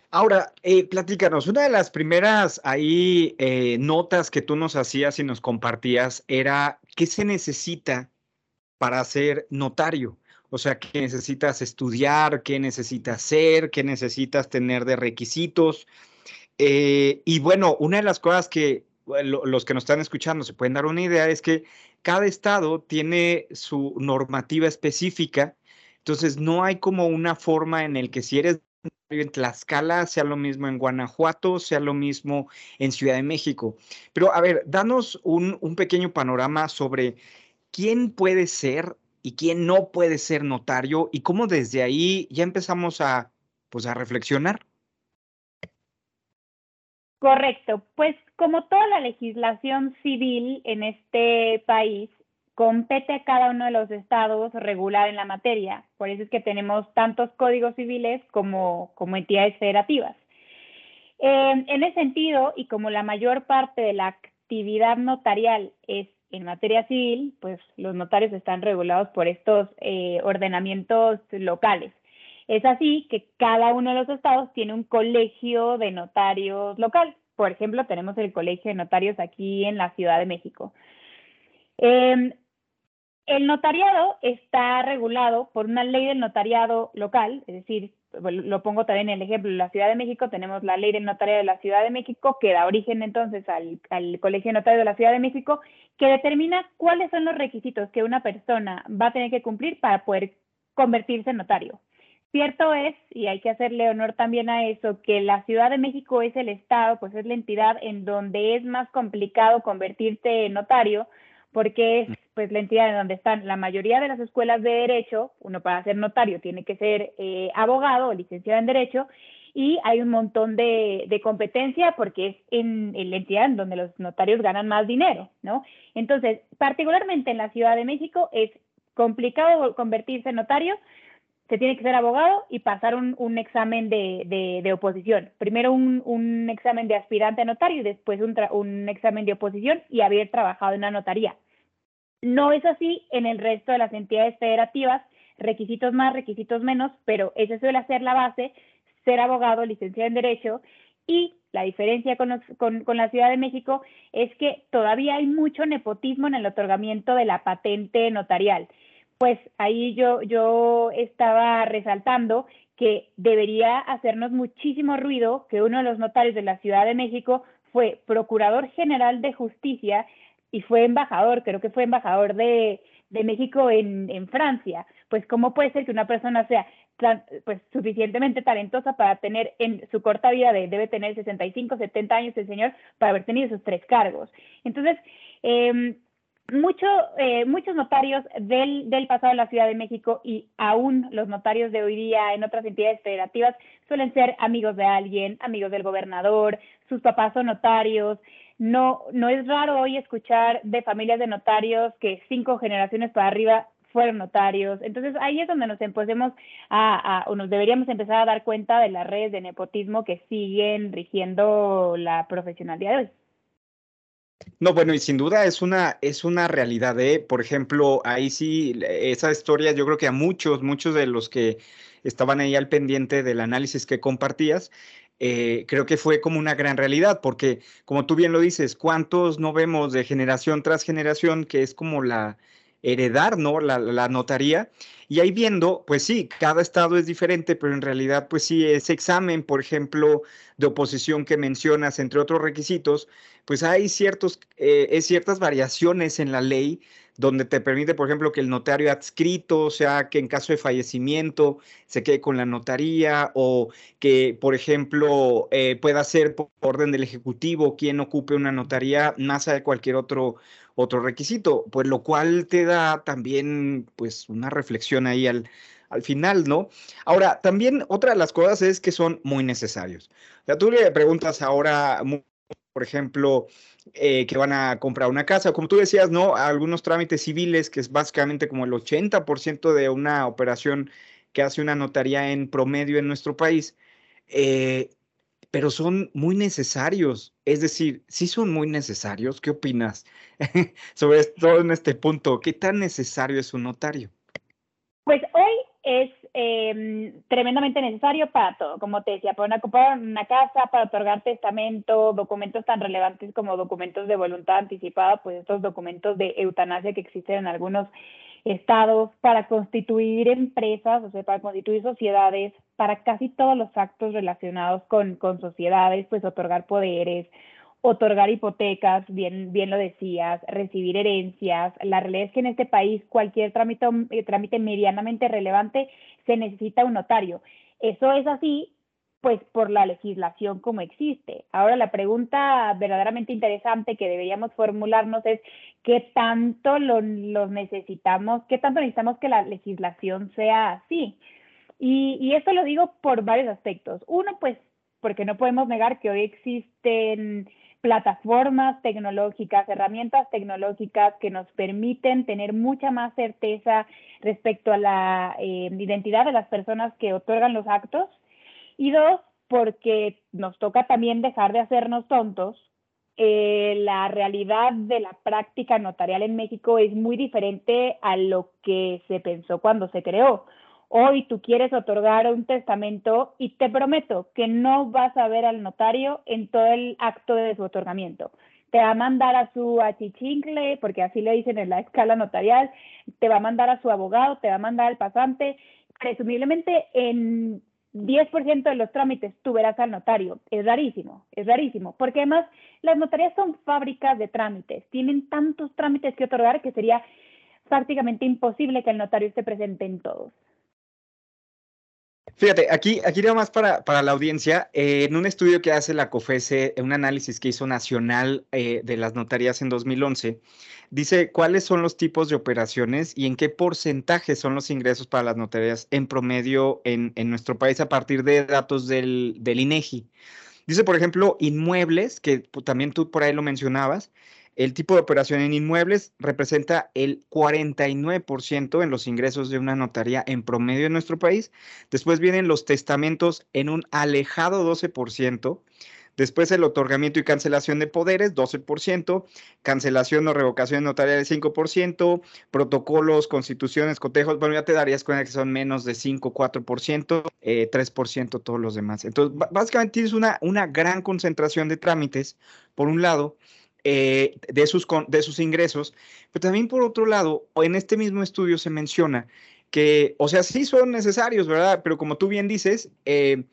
Ahora, eh, platícanos, una de las primeras ahí eh, notas que tú nos hacías y nos compartías era qué se necesita para ser notario. O sea, qué necesitas estudiar, qué necesitas ser, qué necesitas tener de requisitos. Eh, y bueno, una de las cosas que los que nos están escuchando se pueden dar una idea es que cada estado tiene su normativa específica. Entonces, no hay como una forma en el que si eres en Tlaxcala, sea lo mismo en Guanajuato, sea lo mismo en Ciudad de México. Pero a ver, danos un, un pequeño panorama sobre quién puede ser y quién no puede ser notario y cómo desde ahí ya empezamos a, pues, a reflexionar. Correcto, pues como toda la legislación civil en este país, compete a cada uno de los estados regular en la materia. Por eso es que tenemos tantos códigos civiles como, como entidades federativas. Eh, en ese sentido, y como la mayor parte de la actividad notarial es en materia civil, pues los notarios están regulados por estos eh, ordenamientos locales. Es así que cada uno de los estados tiene un colegio de notarios local. Por ejemplo, tenemos el colegio de notarios aquí en la Ciudad de México. Eh, el notariado está regulado por una ley del notariado local, es decir, lo pongo también en el ejemplo, en la Ciudad de México tenemos la ley del notariado de la Ciudad de México, que da origen entonces al, Colegio de Notarios de la Ciudad de México, que determina cuáles son los requisitos que una persona va a tener que cumplir para poder convertirse en notario. Cierto es, y hay que hacerle honor también a eso, que la Ciudad de México es el estado, pues es la entidad en donde es más complicado convertirse en notario, porque es pues la entidad en donde están la mayoría de las escuelas de derecho, uno para ser notario tiene que ser eh, abogado o licenciado en derecho, y hay un montón de, de competencia porque es en, en, la entidad en donde los notarios ganan más dinero, ¿no? Entonces, particularmente en la Ciudad de México es complicado convertirse en notario, se tiene que ser abogado y pasar un, examen de, de, de, oposición. Primero un, un, examen de aspirante a notario y después un, un examen de oposición y haber trabajado en una notaría. No es así en el resto de las entidades federativas, requisitos más, requisitos menos, pero esa suele ser la base, ser abogado, licenciado en Derecho, y la diferencia con, con, con, la Ciudad de México es que todavía hay mucho nepotismo en el otorgamiento de la patente notarial. Pues ahí yo, yo estaba resaltando que debería hacernos muchísimo ruido que uno de los notarios de la Ciudad de México fue Procurador General de Justicia y fue embajador, creo que fue embajador de, de México en, en, Francia. Pues, ¿cómo puede ser que una persona sea pues, suficientemente talentosa para tener en su corta vida, de, debe tener 65, 70 años el señor, para haber tenido esos tres cargos? Entonces, eh, mucho, eh, muchos notarios del, del pasado de la Ciudad de México y aún los notarios de hoy día en otras entidades federativas suelen ser amigos de alguien, amigos del gobernador, sus papás son notarios, no, no es raro hoy escuchar de familias de notarios que cinco generaciones para arriba fueron notarios. Entonces ahí es donde nos empecemos a, a, o nos deberíamos empezar a dar cuenta de las redes de nepotismo que siguen rigiendo la profesionalidad de hoy. No, bueno, y sin duda es una, es una realidad, ¿eh? Por ejemplo, ahí sí, esa historia, yo creo que a muchos, muchos de los que estaban ahí al pendiente del análisis que compartías, eh, creo que fue como una gran realidad, porque como tú bien lo dices, ¿cuántos no vemos de generación tras generación que es como la heredar, ¿no? La, notaría. Y ahí viendo, pues sí, cada estado es diferente, pero en realidad, pues sí, ese examen, por ejemplo, de oposición que mencionas, entre otros requisitos, pues hay ciertos, eh, ciertas variaciones en la ley donde te permite, por ejemplo, que el notario adscrito, o sea, que en caso de fallecimiento se quede con la notaría, o que, por ejemplo, eh, pueda ser por orden del Ejecutivo quien ocupe una notaría más allá de cualquier otro, otro requisito, pues lo cual te da también, pues, una reflexión ahí al, al final, ¿no? Ahora, también otra de las cosas es que son muy necesarios. O sea, tú le preguntas ahora, por ejemplo, eh, que van a comprar una casa. Como tú decías, ¿no? Algunos trámites civiles, que es básicamente como el 80% de una operación que hace una notaría en promedio en nuestro país, eh, pero son muy necesarios. Es decir, sí son muy necesarios. ¿Qué opinas sobre todo en este punto? ¿Qué tan necesario es un notario? Pues hoy es eh, tremendamente necesario para todo, como te decía, para comprar una casa, para otorgar testamento, documentos tan relevantes como documentos de voluntad anticipada, pues estos documentos de eutanasia que existen en algunos estados, para constituir empresas, o sea, para constituir sociedades, para casi todos los actos relacionados con, con sociedades, pues otorgar poderes, otorgar hipotecas, bien, bien lo decías, recibir herencias. La realidad es que en este país cualquier trámite, eh, trámite medianamente relevante se necesita un notario. Eso es así, pues por la legislación como existe. Ahora la pregunta verdaderamente interesante que deberíamos formularnos es qué tanto lo, lo necesitamos, qué tanto necesitamos que la legislación sea así. Y, y esto lo digo por varios aspectos. Uno, pues porque no podemos negar que hoy existen plataformas tecnológicas, herramientas tecnológicas que nos permiten tener mucha más certeza respecto a la eh, identidad de las personas que otorgan los actos. Y dos, porque nos toca también dejar de hacernos tontos. Eh, la realidad de la práctica notarial en México es muy diferente a lo que se pensó cuando se creó hoy tú quieres otorgar un testamento y te prometo que no vas a ver al notario en todo el acto de su otorgamiento. Te va a mandar a su achichincle, porque así le dicen en la escala notarial, te va a mandar a su abogado, te va a mandar al pasante. Presumiblemente en 10% de los trámites tú verás al notario. Es rarísimo, es rarísimo, porque además las notarías son fábricas de trámites, tienen tantos trámites que otorgar que sería prácticamente imposible que el notario esté presente en todos. Fíjate, aquí, aquí nada más para, para la audiencia, eh, en un estudio que hace la COFESE, un análisis que hizo nacional eh, de las notarías en 2011, dice cuáles son los tipos de operaciones y en qué porcentaje son los ingresos para las notarías en promedio en, en nuestro país a partir de datos del, del INEGI. Dice, por ejemplo, inmuebles, que también tú por ahí lo mencionabas, el tipo de operación en inmuebles representa el 49% en los ingresos de una notaría en promedio en nuestro país. Después vienen los testamentos en un alejado 12%. Después el otorgamiento y cancelación de poderes, 12%, cancelación o revocación notarial, 5%, protocolos, constituciones, cotejos, bueno, ya te darías cuenta que son menos de 5, 4%, 3% todos los demás. Entonces, básicamente tienes una, una gran concentración de trámites, por un lado, eh, de, sus, de sus ingresos, pero también por otro lado, en este mismo estudio se menciona que, o sea, sí son necesarios, ¿verdad? Pero como tú bien dices, eh,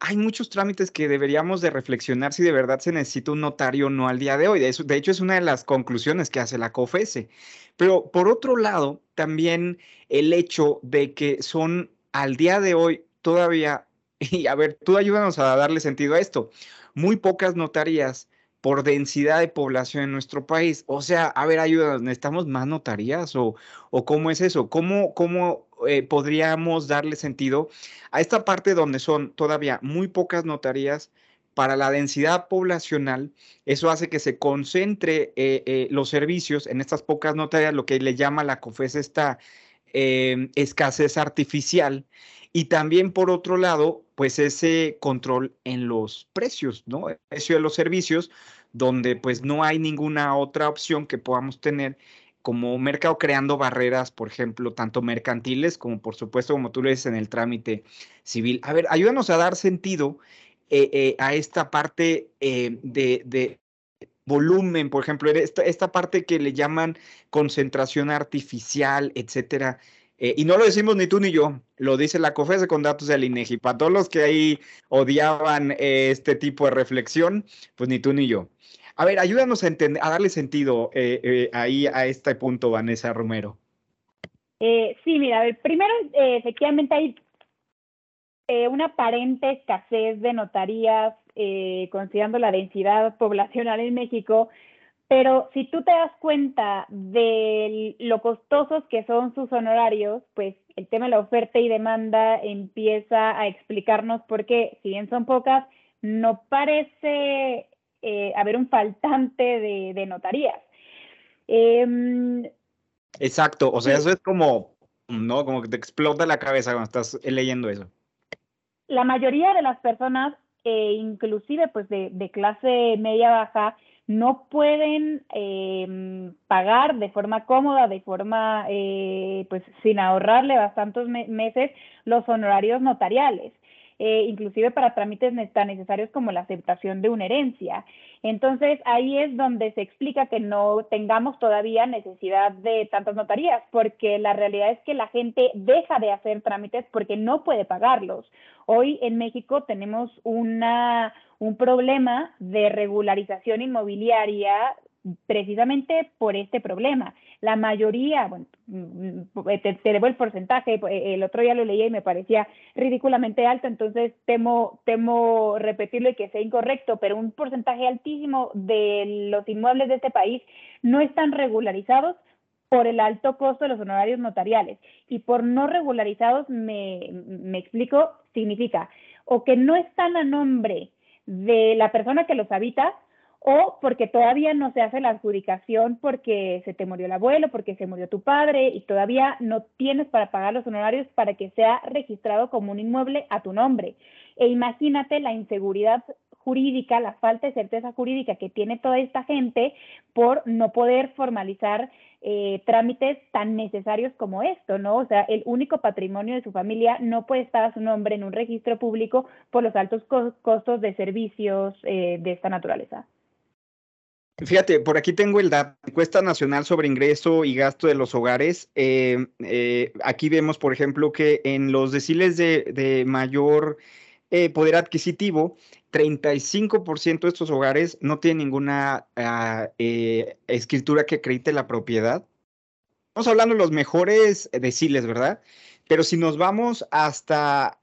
hay muchos trámites que deberíamos de reflexionar si de verdad se necesita un notario o no al día de hoy. De, eso, de hecho, es una de las conclusiones que hace la COFESE. Pero por otro lado, también el hecho de que son al día de hoy todavía, y a ver, tú ayúdanos a darle sentido a esto, muy pocas notarías por densidad de población en nuestro país. O sea, a ver, ayúdanos, ¿necesitamos más notarías o, o cómo es eso? ¿Cómo, cómo eh, podríamos darle sentido a esta parte donde son todavía muy pocas notarías? Para la densidad poblacional, eso hace que se concentre eh, eh, los servicios en estas pocas notarías, lo que le llama la COFES esta em, escasez artificial, y también, por otro lado, pues ese control en los precios, ¿no? El precio de los servicios, donde pues no hay ninguna otra opción que podamos tener como mercado creando barreras, por ejemplo, tanto mercantiles como por supuesto, como tú lo dices, en el trámite civil. A ver, ayúdanos a dar sentido eh, eh, a esta parte eh, de, de, volumen, por ejemplo, esta, esta parte que le llaman concentración artificial, etcétera. Y no lo decimos ni tú ni yo, lo dice la COFESE con datos del INEGI. Para todos los que ahí odiaban este tipo de reflexión, pues ni tú ni yo. A ver, ayúdanos a, a darle sentido ahí a este punto, Vanessa Romero. sí, mira, a ver, primero, efectivamente hay eh, una aparente escasez de notarías, eh, considerando la densidad poblacional en México, pero si tú te das cuenta de lo costosos que son sus honorarios, pues el tema de la oferta y demanda empieza a explicarnos por qué, si bien son pocas, no parece eh, haber un faltante de, notarías. Em, Exacto, o sea, eso es como, ¿no? Como que te explota la cabeza cuando estás leyendo eso la mayoría de las personas, eh, inclusive pues de, clase media baja, no pueden eh, pagar de forma cómoda, de forma eh, pues sin ahorrarle bastantes meses los honorarios notariales. Eh, inclusive para trámites tan necesarios como la aceptación de una herencia. Entonces, ahí es donde se explica que no tengamos todavía necesidad de tantas notarías, porque la realidad es que la gente deja de hacer trámites porque no puede pagarlos. Hoy en México tenemos una, un problema de regularización inmobiliaria precisamente por este problema. La mayoría, bueno, mm, mm, te, debo el porcentaje, eh, el otro día lo leía y me parecía ridículamente alto, entonces temo, temo repetirlo y que sea incorrecto, pero un porcentaje altísimo de los inmuebles de este país no están regularizados por el alto costo de los honorarios notariales. Y por no regularizados, me, me explico, significa o que no están a nombre de la persona que los habita, o porque todavía no se hace la adjudicación porque se te murió el abuelo, porque se murió tu padre y todavía no tienes para pagar los honorarios para que sea registrado como un inmueble a tu nombre. E imagínate la inseguridad jurídica, la falta de certeza jurídica que tiene toda esta gente por no poder formalizar eh, trámites tan necesarios como esto, ¿no? O sea, el único patrimonio de su familia no puede estar a su nombre en un registro público por los altos costos de servicios eh, de esta naturaleza. Fíjate, por aquí tengo el dato, encuesta nacional sobre ingreso y gasto de los hogares. Eh, eh, aquí vemos, por ejemplo, que en los deciles de, mayor eh, poder adquisitivo, 35% de estos hogares no tienen ninguna ah, escritura que acredite la propiedad. Estamos hablando de los mejores deciles, ¿verdad? Pero si nos vamos hasta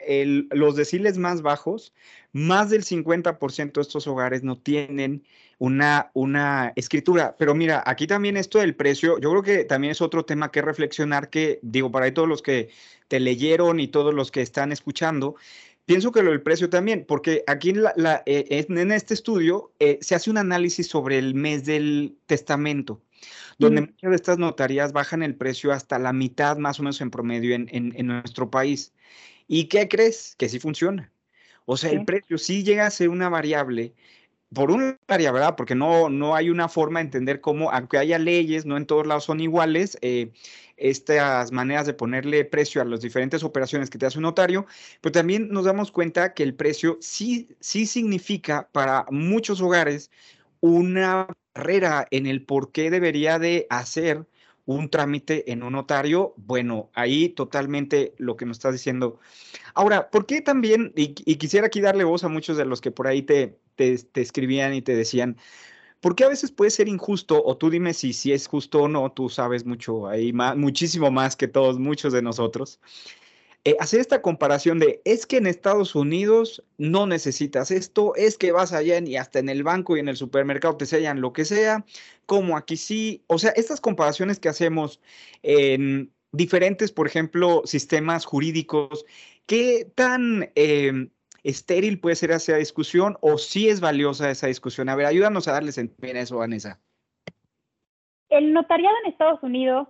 los deciles más bajos, más del 50% de estos hogares no tienen una, una escritura. Pero mira, aquí también esto del precio, yo creo que también es otro tema que reflexionar que, digo, para todos los que te leyeron y todos los que están escuchando, pienso que lo del precio también, porque aquí en, la, eh, en este estudio eh, se hace un análisis sobre el mes del testamento donde muchas de estas notarías bajan el precio hasta la mitad más o menos en promedio en, en, nuestro país. ¿Y qué crees? Que sí funciona. O sea, el precio sí llega a ser una variable por un área, ¿verdad? Porque no, no hay una forma de entender cómo, aunque haya leyes, no en todos lados son iguales, eh, estas maneras de ponerle precio a las diferentes operaciones que te hace un notario, pero también nos damos cuenta que el precio sí, sí significa para muchos hogares una barrera en el por qué debería de hacer un trámite en un notario, bueno, ahí totalmente lo que nos estás diciendo. Ahora, ¿por qué también, y, quisiera aquí darle voz a muchos de los que por ahí te, te, escribían y te decían, ¿por qué a veces puede ser injusto? O tú dime si, si es justo o no, tú sabes mucho ahí, más, muchísimo más que todos, muchos de nosotros. Eh, hacer esta comparación de es que en Estados Unidos no necesitas esto, es que vas allá y hasta en el banco y en el supermercado te sellan lo que sea, como aquí sí, o sea, estas comparaciones que hacemos en diferentes, por ejemplo, sistemas jurídicos, ¿qué tan em, estéril puede ser esa discusión o si es valiosa esa discusión? A ver, ayúdanos a darles en eso, Vanessa. El notariado en Estados Unidos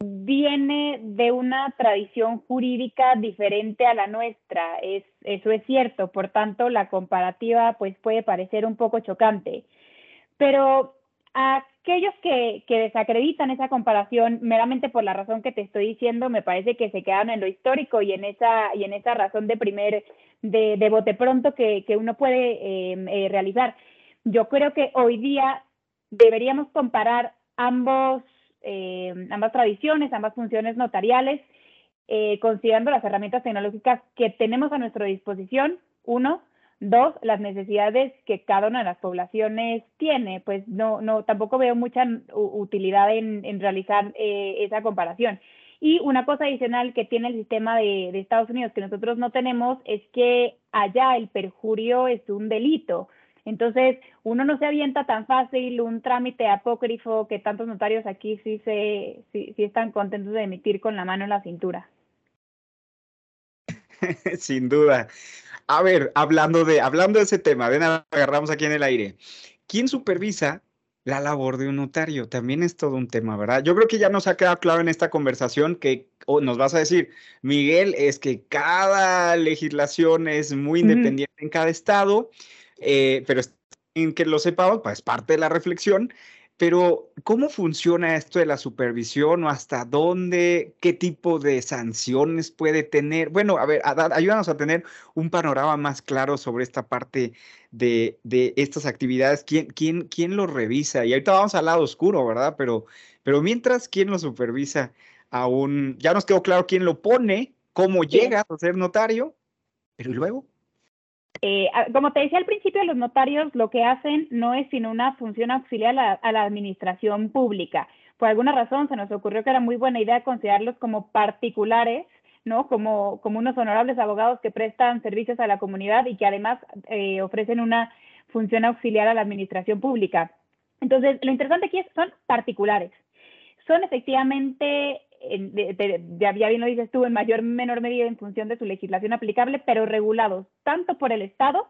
viene de una tradición jurídica diferente a la nuestra, es, eso es cierto, por tanto la comparativa pues puede parecer un poco chocante, pero aquellos que, que, desacreditan esa comparación meramente por la razón que te estoy diciendo, me parece que se quedan en lo histórico y en esa, y en esa razón de primer, de, de bote pronto que, que uno puede em, eh, realizar. Yo creo que hoy día deberíamos comparar ambos, eh, ambas tradiciones, ambas funciones notariales, eh, considerando las herramientas tecnológicas que tenemos a nuestra disposición, uno, Dos, las necesidades que cada una de las poblaciones tiene, pues no, no, tampoco veo mucha utilidad en, en realizar eh, esa comparación. Y una cosa adicional que tiene el sistema de, de, Estados Unidos que nosotros no tenemos es que allá el perjurio es un delito. Entonces, uno no se avienta tan fácil un trámite apócrifo que tantos notarios aquí sí, se, sí, sí están contentos de emitir con la mano en la cintura. Sin duda. A ver, hablando de, hablando de ese tema, ven, agarramos aquí en el aire. ¿Quién supervisa la labor de un notario? También es todo un tema, ¿verdad? Yo creo que ya nos ha quedado claro en esta conversación que nos vas a decir, Miguel, es que cada legislación es muy independiente en cada estado, eh, pero en que lo sepamos, pues parte de la reflexión. Pero, ¿cómo funciona esto de la supervisión o hasta dónde, qué tipo de sanciones puede tener? Bueno, a ver, ayúdanos a tener un panorama más claro sobre esta parte de, de estas actividades. ¿Quién, quién, ¿Quién lo revisa? Y ahorita vamos al lado oscuro, ¿verdad? Pero, pero mientras, ¿quién lo supervisa? Aún, ya nos quedó claro quién lo pone, cómo llega a ser notario, pero ¿y luego? Eh, como te decía al principio, los notarios lo que hacen no es sino una función auxiliar a la, administración pública. Por alguna razón se nos ocurrió que era muy buena idea considerarlos como particulares, ¿no? Como, como unos honorables abogados que prestan servicios a la comunidad y que además eh, ofrecen una función auxiliar a la administración pública. Entonces, lo interesante aquí es, son particulares. Son efectivamente ya, bien lo dices tú, en mayor o menor medida en función de su legislación aplicable, pero regulados tanto por el Estado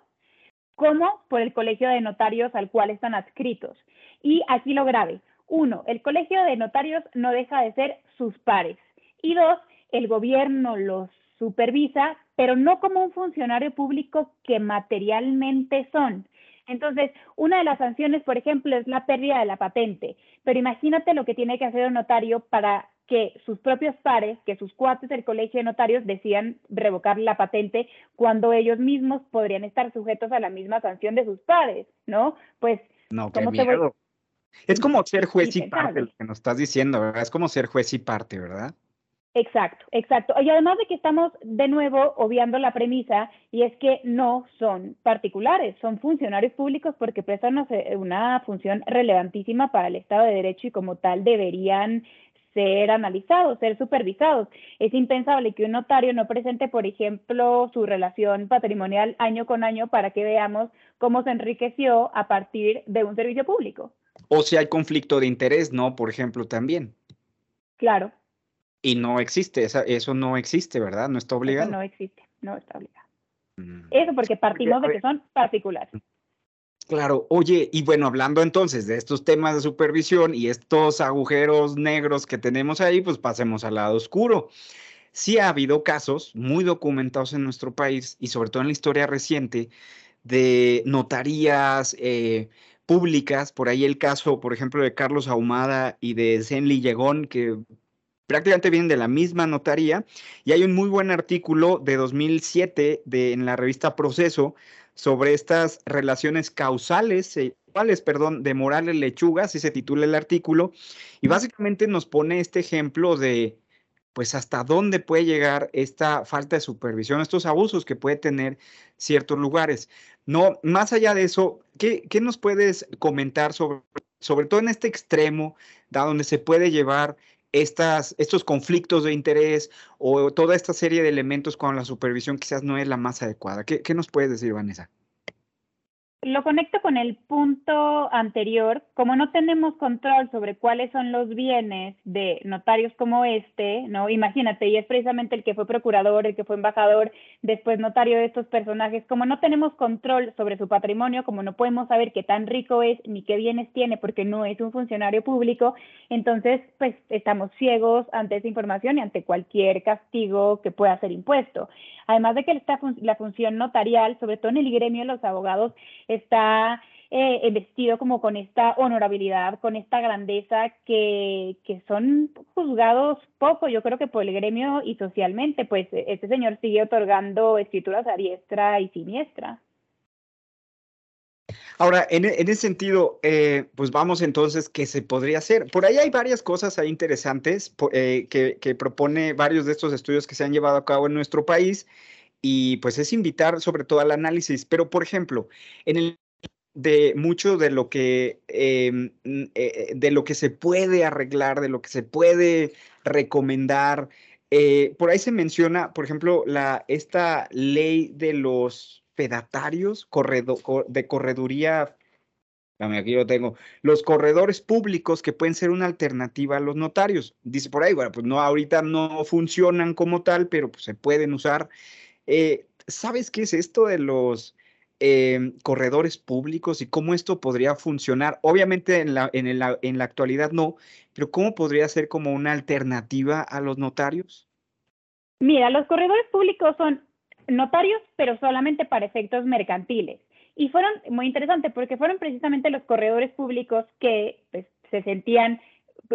como por el colegio de notarios al cual están adscritos. Y aquí lo grave. Uno, el colegio de notarios no deja de ser sus pares. Y dos, el gobierno los supervisa, pero no como un funcionario público que materialmente son. Entonces, una de las sanciones, por ejemplo, es la pérdida de la patente. Pero imagínate lo que tiene que hacer un notario para que sus propios pares, que sus cuates del colegio de notarios decían revocar la patente cuando ellos mismos podrían estar sujetos a la misma sanción de sus pares, ¿no? Pues, no, qué miedo. Es como ser juez y parte, lo que nos estás diciendo, ¿verdad? Es como ser juez y parte, ¿verdad? Exacto, exacto. Y además de que estamos de nuevo obviando la premisa, y es que no son particulares, son funcionarios públicos porque prestan una función relevantísima para el Estado de Derecho y como tal deberían ser analizados, ser supervisados. Es impensable que un notario no presente, por ejemplo, su relación patrimonial año con año para que veamos cómo se enriqueció a partir de un servicio público. O si hay conflicto de interés, ¿no? Por ejemplo, también. Claro. Y no existe, eso no existe, ¿verdad? No está obligado. Eso no existe, no está obligado. Mm. Eso porque partimos de que son particulares. Claro, oye, y bueno, hablando entonces de estos temas de supervisión y estos agujeros negros que tenemos ahí, pues pasemos al lado oscuro. Sí ha habido casos muy documentados en nuestro país y sobre todo en la historia reciente de notarías eh, públicas, por ahí el caso, por ejemplo, de Carlos Ahumada y de Zenli Llegón, que prácticamente vienen de la misma notaría, y hay un muy buen artículo de 2007 de, en la revista Proceso sobre estas relaciones causales, eh, perdón, de Morales Lechuga, así se titula el artículo, y básicamente nos pone este ejemplo de, pues, hasta dónde puede llegar esta falta de supervisión, estos abusos que puede tener ciertos lugares. No, más allá de eso, ¿qué, qué nos puedes comentar sobre, sobre todo en este extremo, da donde se puede llevar estas, estos conflictos de interés o toda esta serie de elementos cuando la supervisión quizás no es la más adecuada. ¿Qué, qué nos puedes decir, Vanessa? Lo conecto con el punto anterior. Como no tenemos control sobre cuáles son los bienes de notarios como este, ¿no? Imagínate, y es precisamente el que fue procurador, el que fue embajador, después notario de estos personajes. Como no tenemos control sobre su patrimonio, como no podemos saber qué tan rico es ni qué bienes tiene porque no es un funcionario público, entonces, pues estamos ciegos ante esa información y ante cualquier castigo que pueda ser impuesto. Además de que esta la función notarial, sobre todo en el gremio de los abogados, está eh, vestido como con esta honorabilidad, con esta grandeza que, son juzgados poco, yo creo que por el gremio y socialmente, pues este señor sigue otorgando escrituras a diestra y siniestra. Ahora, en, ese sentido, eh, pues vamos entonces, ¿qué se podría hacer? Por ahí hay varias cosas ahí interesantes eh, que, propone varios de estos estudios que se han llevado a cabo en nuestro país y pues es invitar sobre todo al análisis. Pero, por ejemplo, en el de mucho de lo que em, eh, de lo que se puede arreglar, de lo que se puede recomendar. por ahí se menciona, por ejemplo, la, esta ley de los pedatarios de correduría, aquí lo tengo, los corredores públicos que pueden ser una alternativa a los notarios. Dice por ahí, bueno, pues no, ahorita no funcionan como tal, pero pues se pueden usar. Eh, ¿Sabes qué es esto de los em, corredores públicos y cómo esto podría funcionar? Obviamente en la, en, en la actualidad no, pero ¿cómo podría ser como una alternativa a los notarios? Mira, los corredores públicos son notarios, pero solamente para efectos mercantiles. Y fueron muy interesantes porque fueron precisamente los corredores públicos que pues, se sentían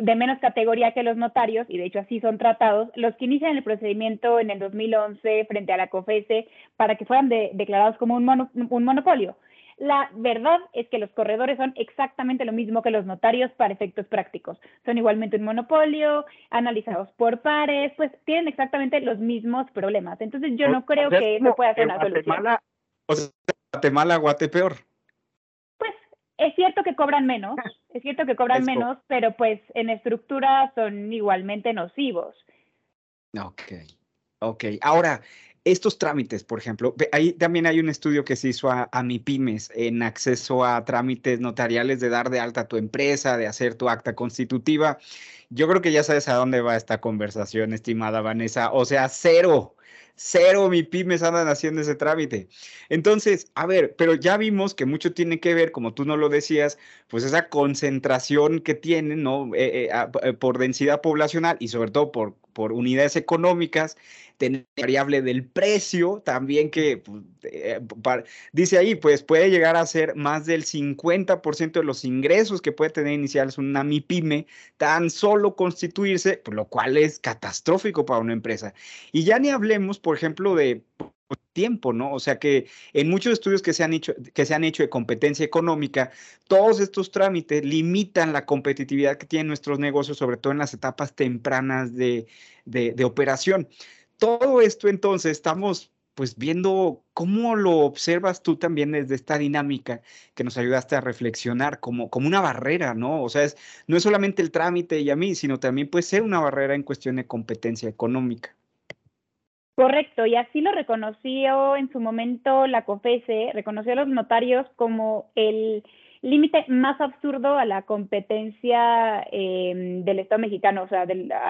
de menos categoría que los notarios, y de hecho así son tratados, los que inician el procedimiento en el 2011 frente a la COFESE para que fueran declarados como un, un monopolio. La verdad es que los corredores son exactamente lo mismo que los notarios para efectos prácticos. Son igualmente un monopolio, analizados por pares, pues tienen exactamente los mismos problemas. Entonces yo no creo que eso pueda ser una solución. O sea, Guatemala, Guate peor. Pues es cierto que cobran menos, es cierto que cobran menos, pero pues en estructura son igualmente nocivos. Ok, ok. Ahora, estos trámites, por ejemplo, ahí también hay un estudio que se hizo a, mi pymes en acceso a trámites notariales de dar de alta a tu empresa, de hacer tu acta constitutiva. Yo creo que ya sabes a dónde va esta conversación, estimada Vanessa. O sea, cero, cero mi pymes andan haciendo ese trámite. Entonces, a ver, pero ya vimos que mucho tiene que ver, como tú no lo decías, pues esa concentración que tienen, ¿no? Eh, eh, eh, por densidad poblacional y sobre todo por, por unidades económicas tener variable del precio también que pues, eh, dice ahí, pues puede llegar a ser más del 50% de los ingresos que puede tener iniciales una MIPYME, tan solo constituirse, pues, lo cual es catastrófico para una empresa. Y ya ni hablemos, por ejemplo, de tiempo, ¿no? O sea que en muchos estudios que se han hecho, que se han hecho de competencia económica, todos estos trámites limitan la competitividad que tienen nuestros negocios, sobre todo en las etapas tempranas de, de operación todo esto entonces estamos pues viendo cómo lo observas tú también desde esta dinámica que nos ayudaste a reflexionar como, como una barrera, ¿no? O sea, es, no es solamente el trámite y a mí, sino también puede ser una barrera en cuestión de competencia económica. Correcto, y así lo reconoció en su momento la COFESE, reconoció a los notarios como el, límite más absurdo a la competencia em, del Estado mexicano, o sea,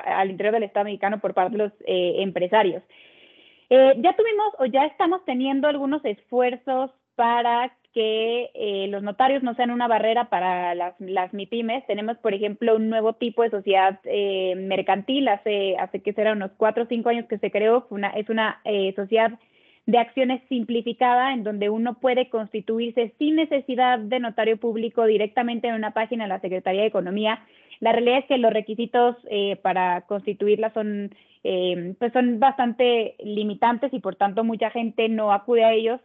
al interior del Estado mexicano por parte de los eh, empresarios. Eh, ya tuvimos o ya estamos teniendo algunos esfuerzos para que eh, los notarios no sean una barrera para las, las MIPIMES. Tenemos, por ejemplo, un nuevo tipo de sociedad mercantil, hace, hace que será unos cuatro o cinco años que se creó, una, es una sociedad de acciones simplificada en donde uno puede constituirse sin necesidad de notario público directamente en una página de la Secretaría de Economía. La realidad es que los requisitos eh, para constituirla son, eh, pues son bastante limitantes y por tanto mucha gente no acude a ellos.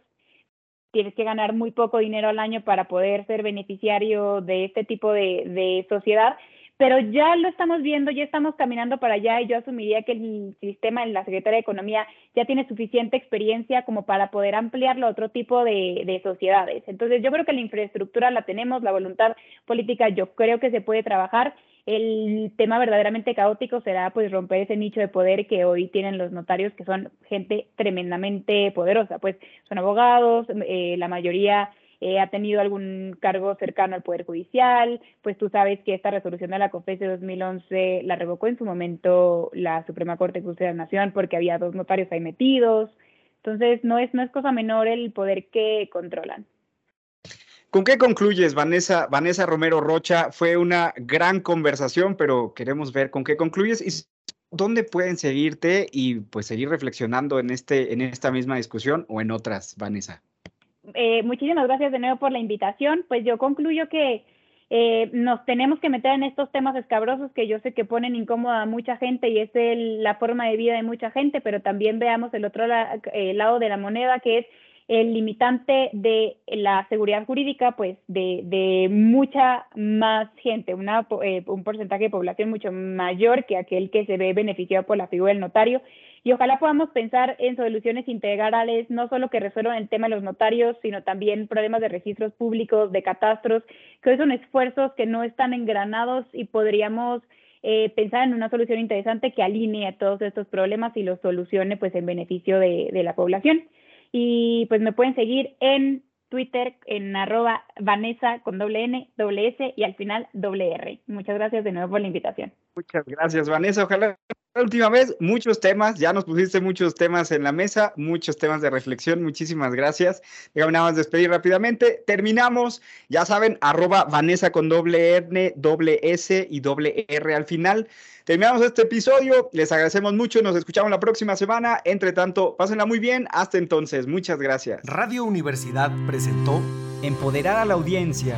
Tienes que ganar muy poco dinero al año para poder ser beneficiario de este tipo de, de sociedad pero ya lo estamos viendo, ya estamos caminando para allá y yo asumiría que el sistema en la Secretaría de Economía ya tiene suficiente experiencia como para poder ampliarlo a otro tipo de, de sociedades. Entonces yo creo que la infraestructura la tenemos, la voluntad política yo creo que se puede trabajar. El tema verdaderamente caótico será pues romper ese nicho de poder que hoy tienen los notarios, que son gente tremendamente poderosa, pues son abogados, eh, la mayoría eh, ha tenido algún cargo cercano al Poder Judicial, pues tú sabes que esta resolución de la COFES de 2011 la revocó en su momento la Suprema Corte de Justicia de la Nación porque había dos notarios ahí metidos. Entonces, no es, no es cosa menor el poder que controlan. ¿Con qué concluyes, Vanessa, Vanessa Romero Rocha? Fue una gran conversación, pero queremos ver con qué concluyes y dónde pueden seguirte y pues seguir reflexionando en, este, en esta misma discusión o en otras, Vanessa. Eh, muchísimas gracias de nuevo por la invitación. Pues yo concluyo que eh, nos tenemos que meter en estos temas escabrosos que yo sé que ponen incómoda a mucha gente y es la forma de vida de mucha gente, pero también veamos el otro eh, lado de la moneda que es el limitante de la seguridad jurídica, pues de, de mucha más gente, una, eh, un porcentaje de población mucho mayor que aquel que se ve beneficiado por la figura del notario. Y ojalá podamos pensar en soluciones integrales, no solo que resuelvan el tema de los notarios, sino también problemas de registros públicos, de catastros, que son esfuerzos que no están engranados y podríamos eh, pensar en una solución interesante que alinee todos estos problemas y los solucione pues en beneficio de, de la población. Y pues me pueden seguir en Twitter en arroba Vanessa con doble N, doble S y al final doble R. Muchas gracias de nuevo por la invitación. Muchas gracias, Vanessa. Ojalá la última vez, muchos temas, ya nos pusiste muchos temas en la mesa, muchos temas de reflexión, muchísimas gracias. Déjame nada más despedir rápidamente. Terminamos, ya saben, arroba Vanessa con doble N, doble S y doble R al final. Terminamos este episodio, les agradecemos mucho, nos escuchamos la próxima semana. Entre tanto, pásenla muy bien, hasta entonces, muchas gracias. Radio Universidad presentó Empoderar a la audiencia.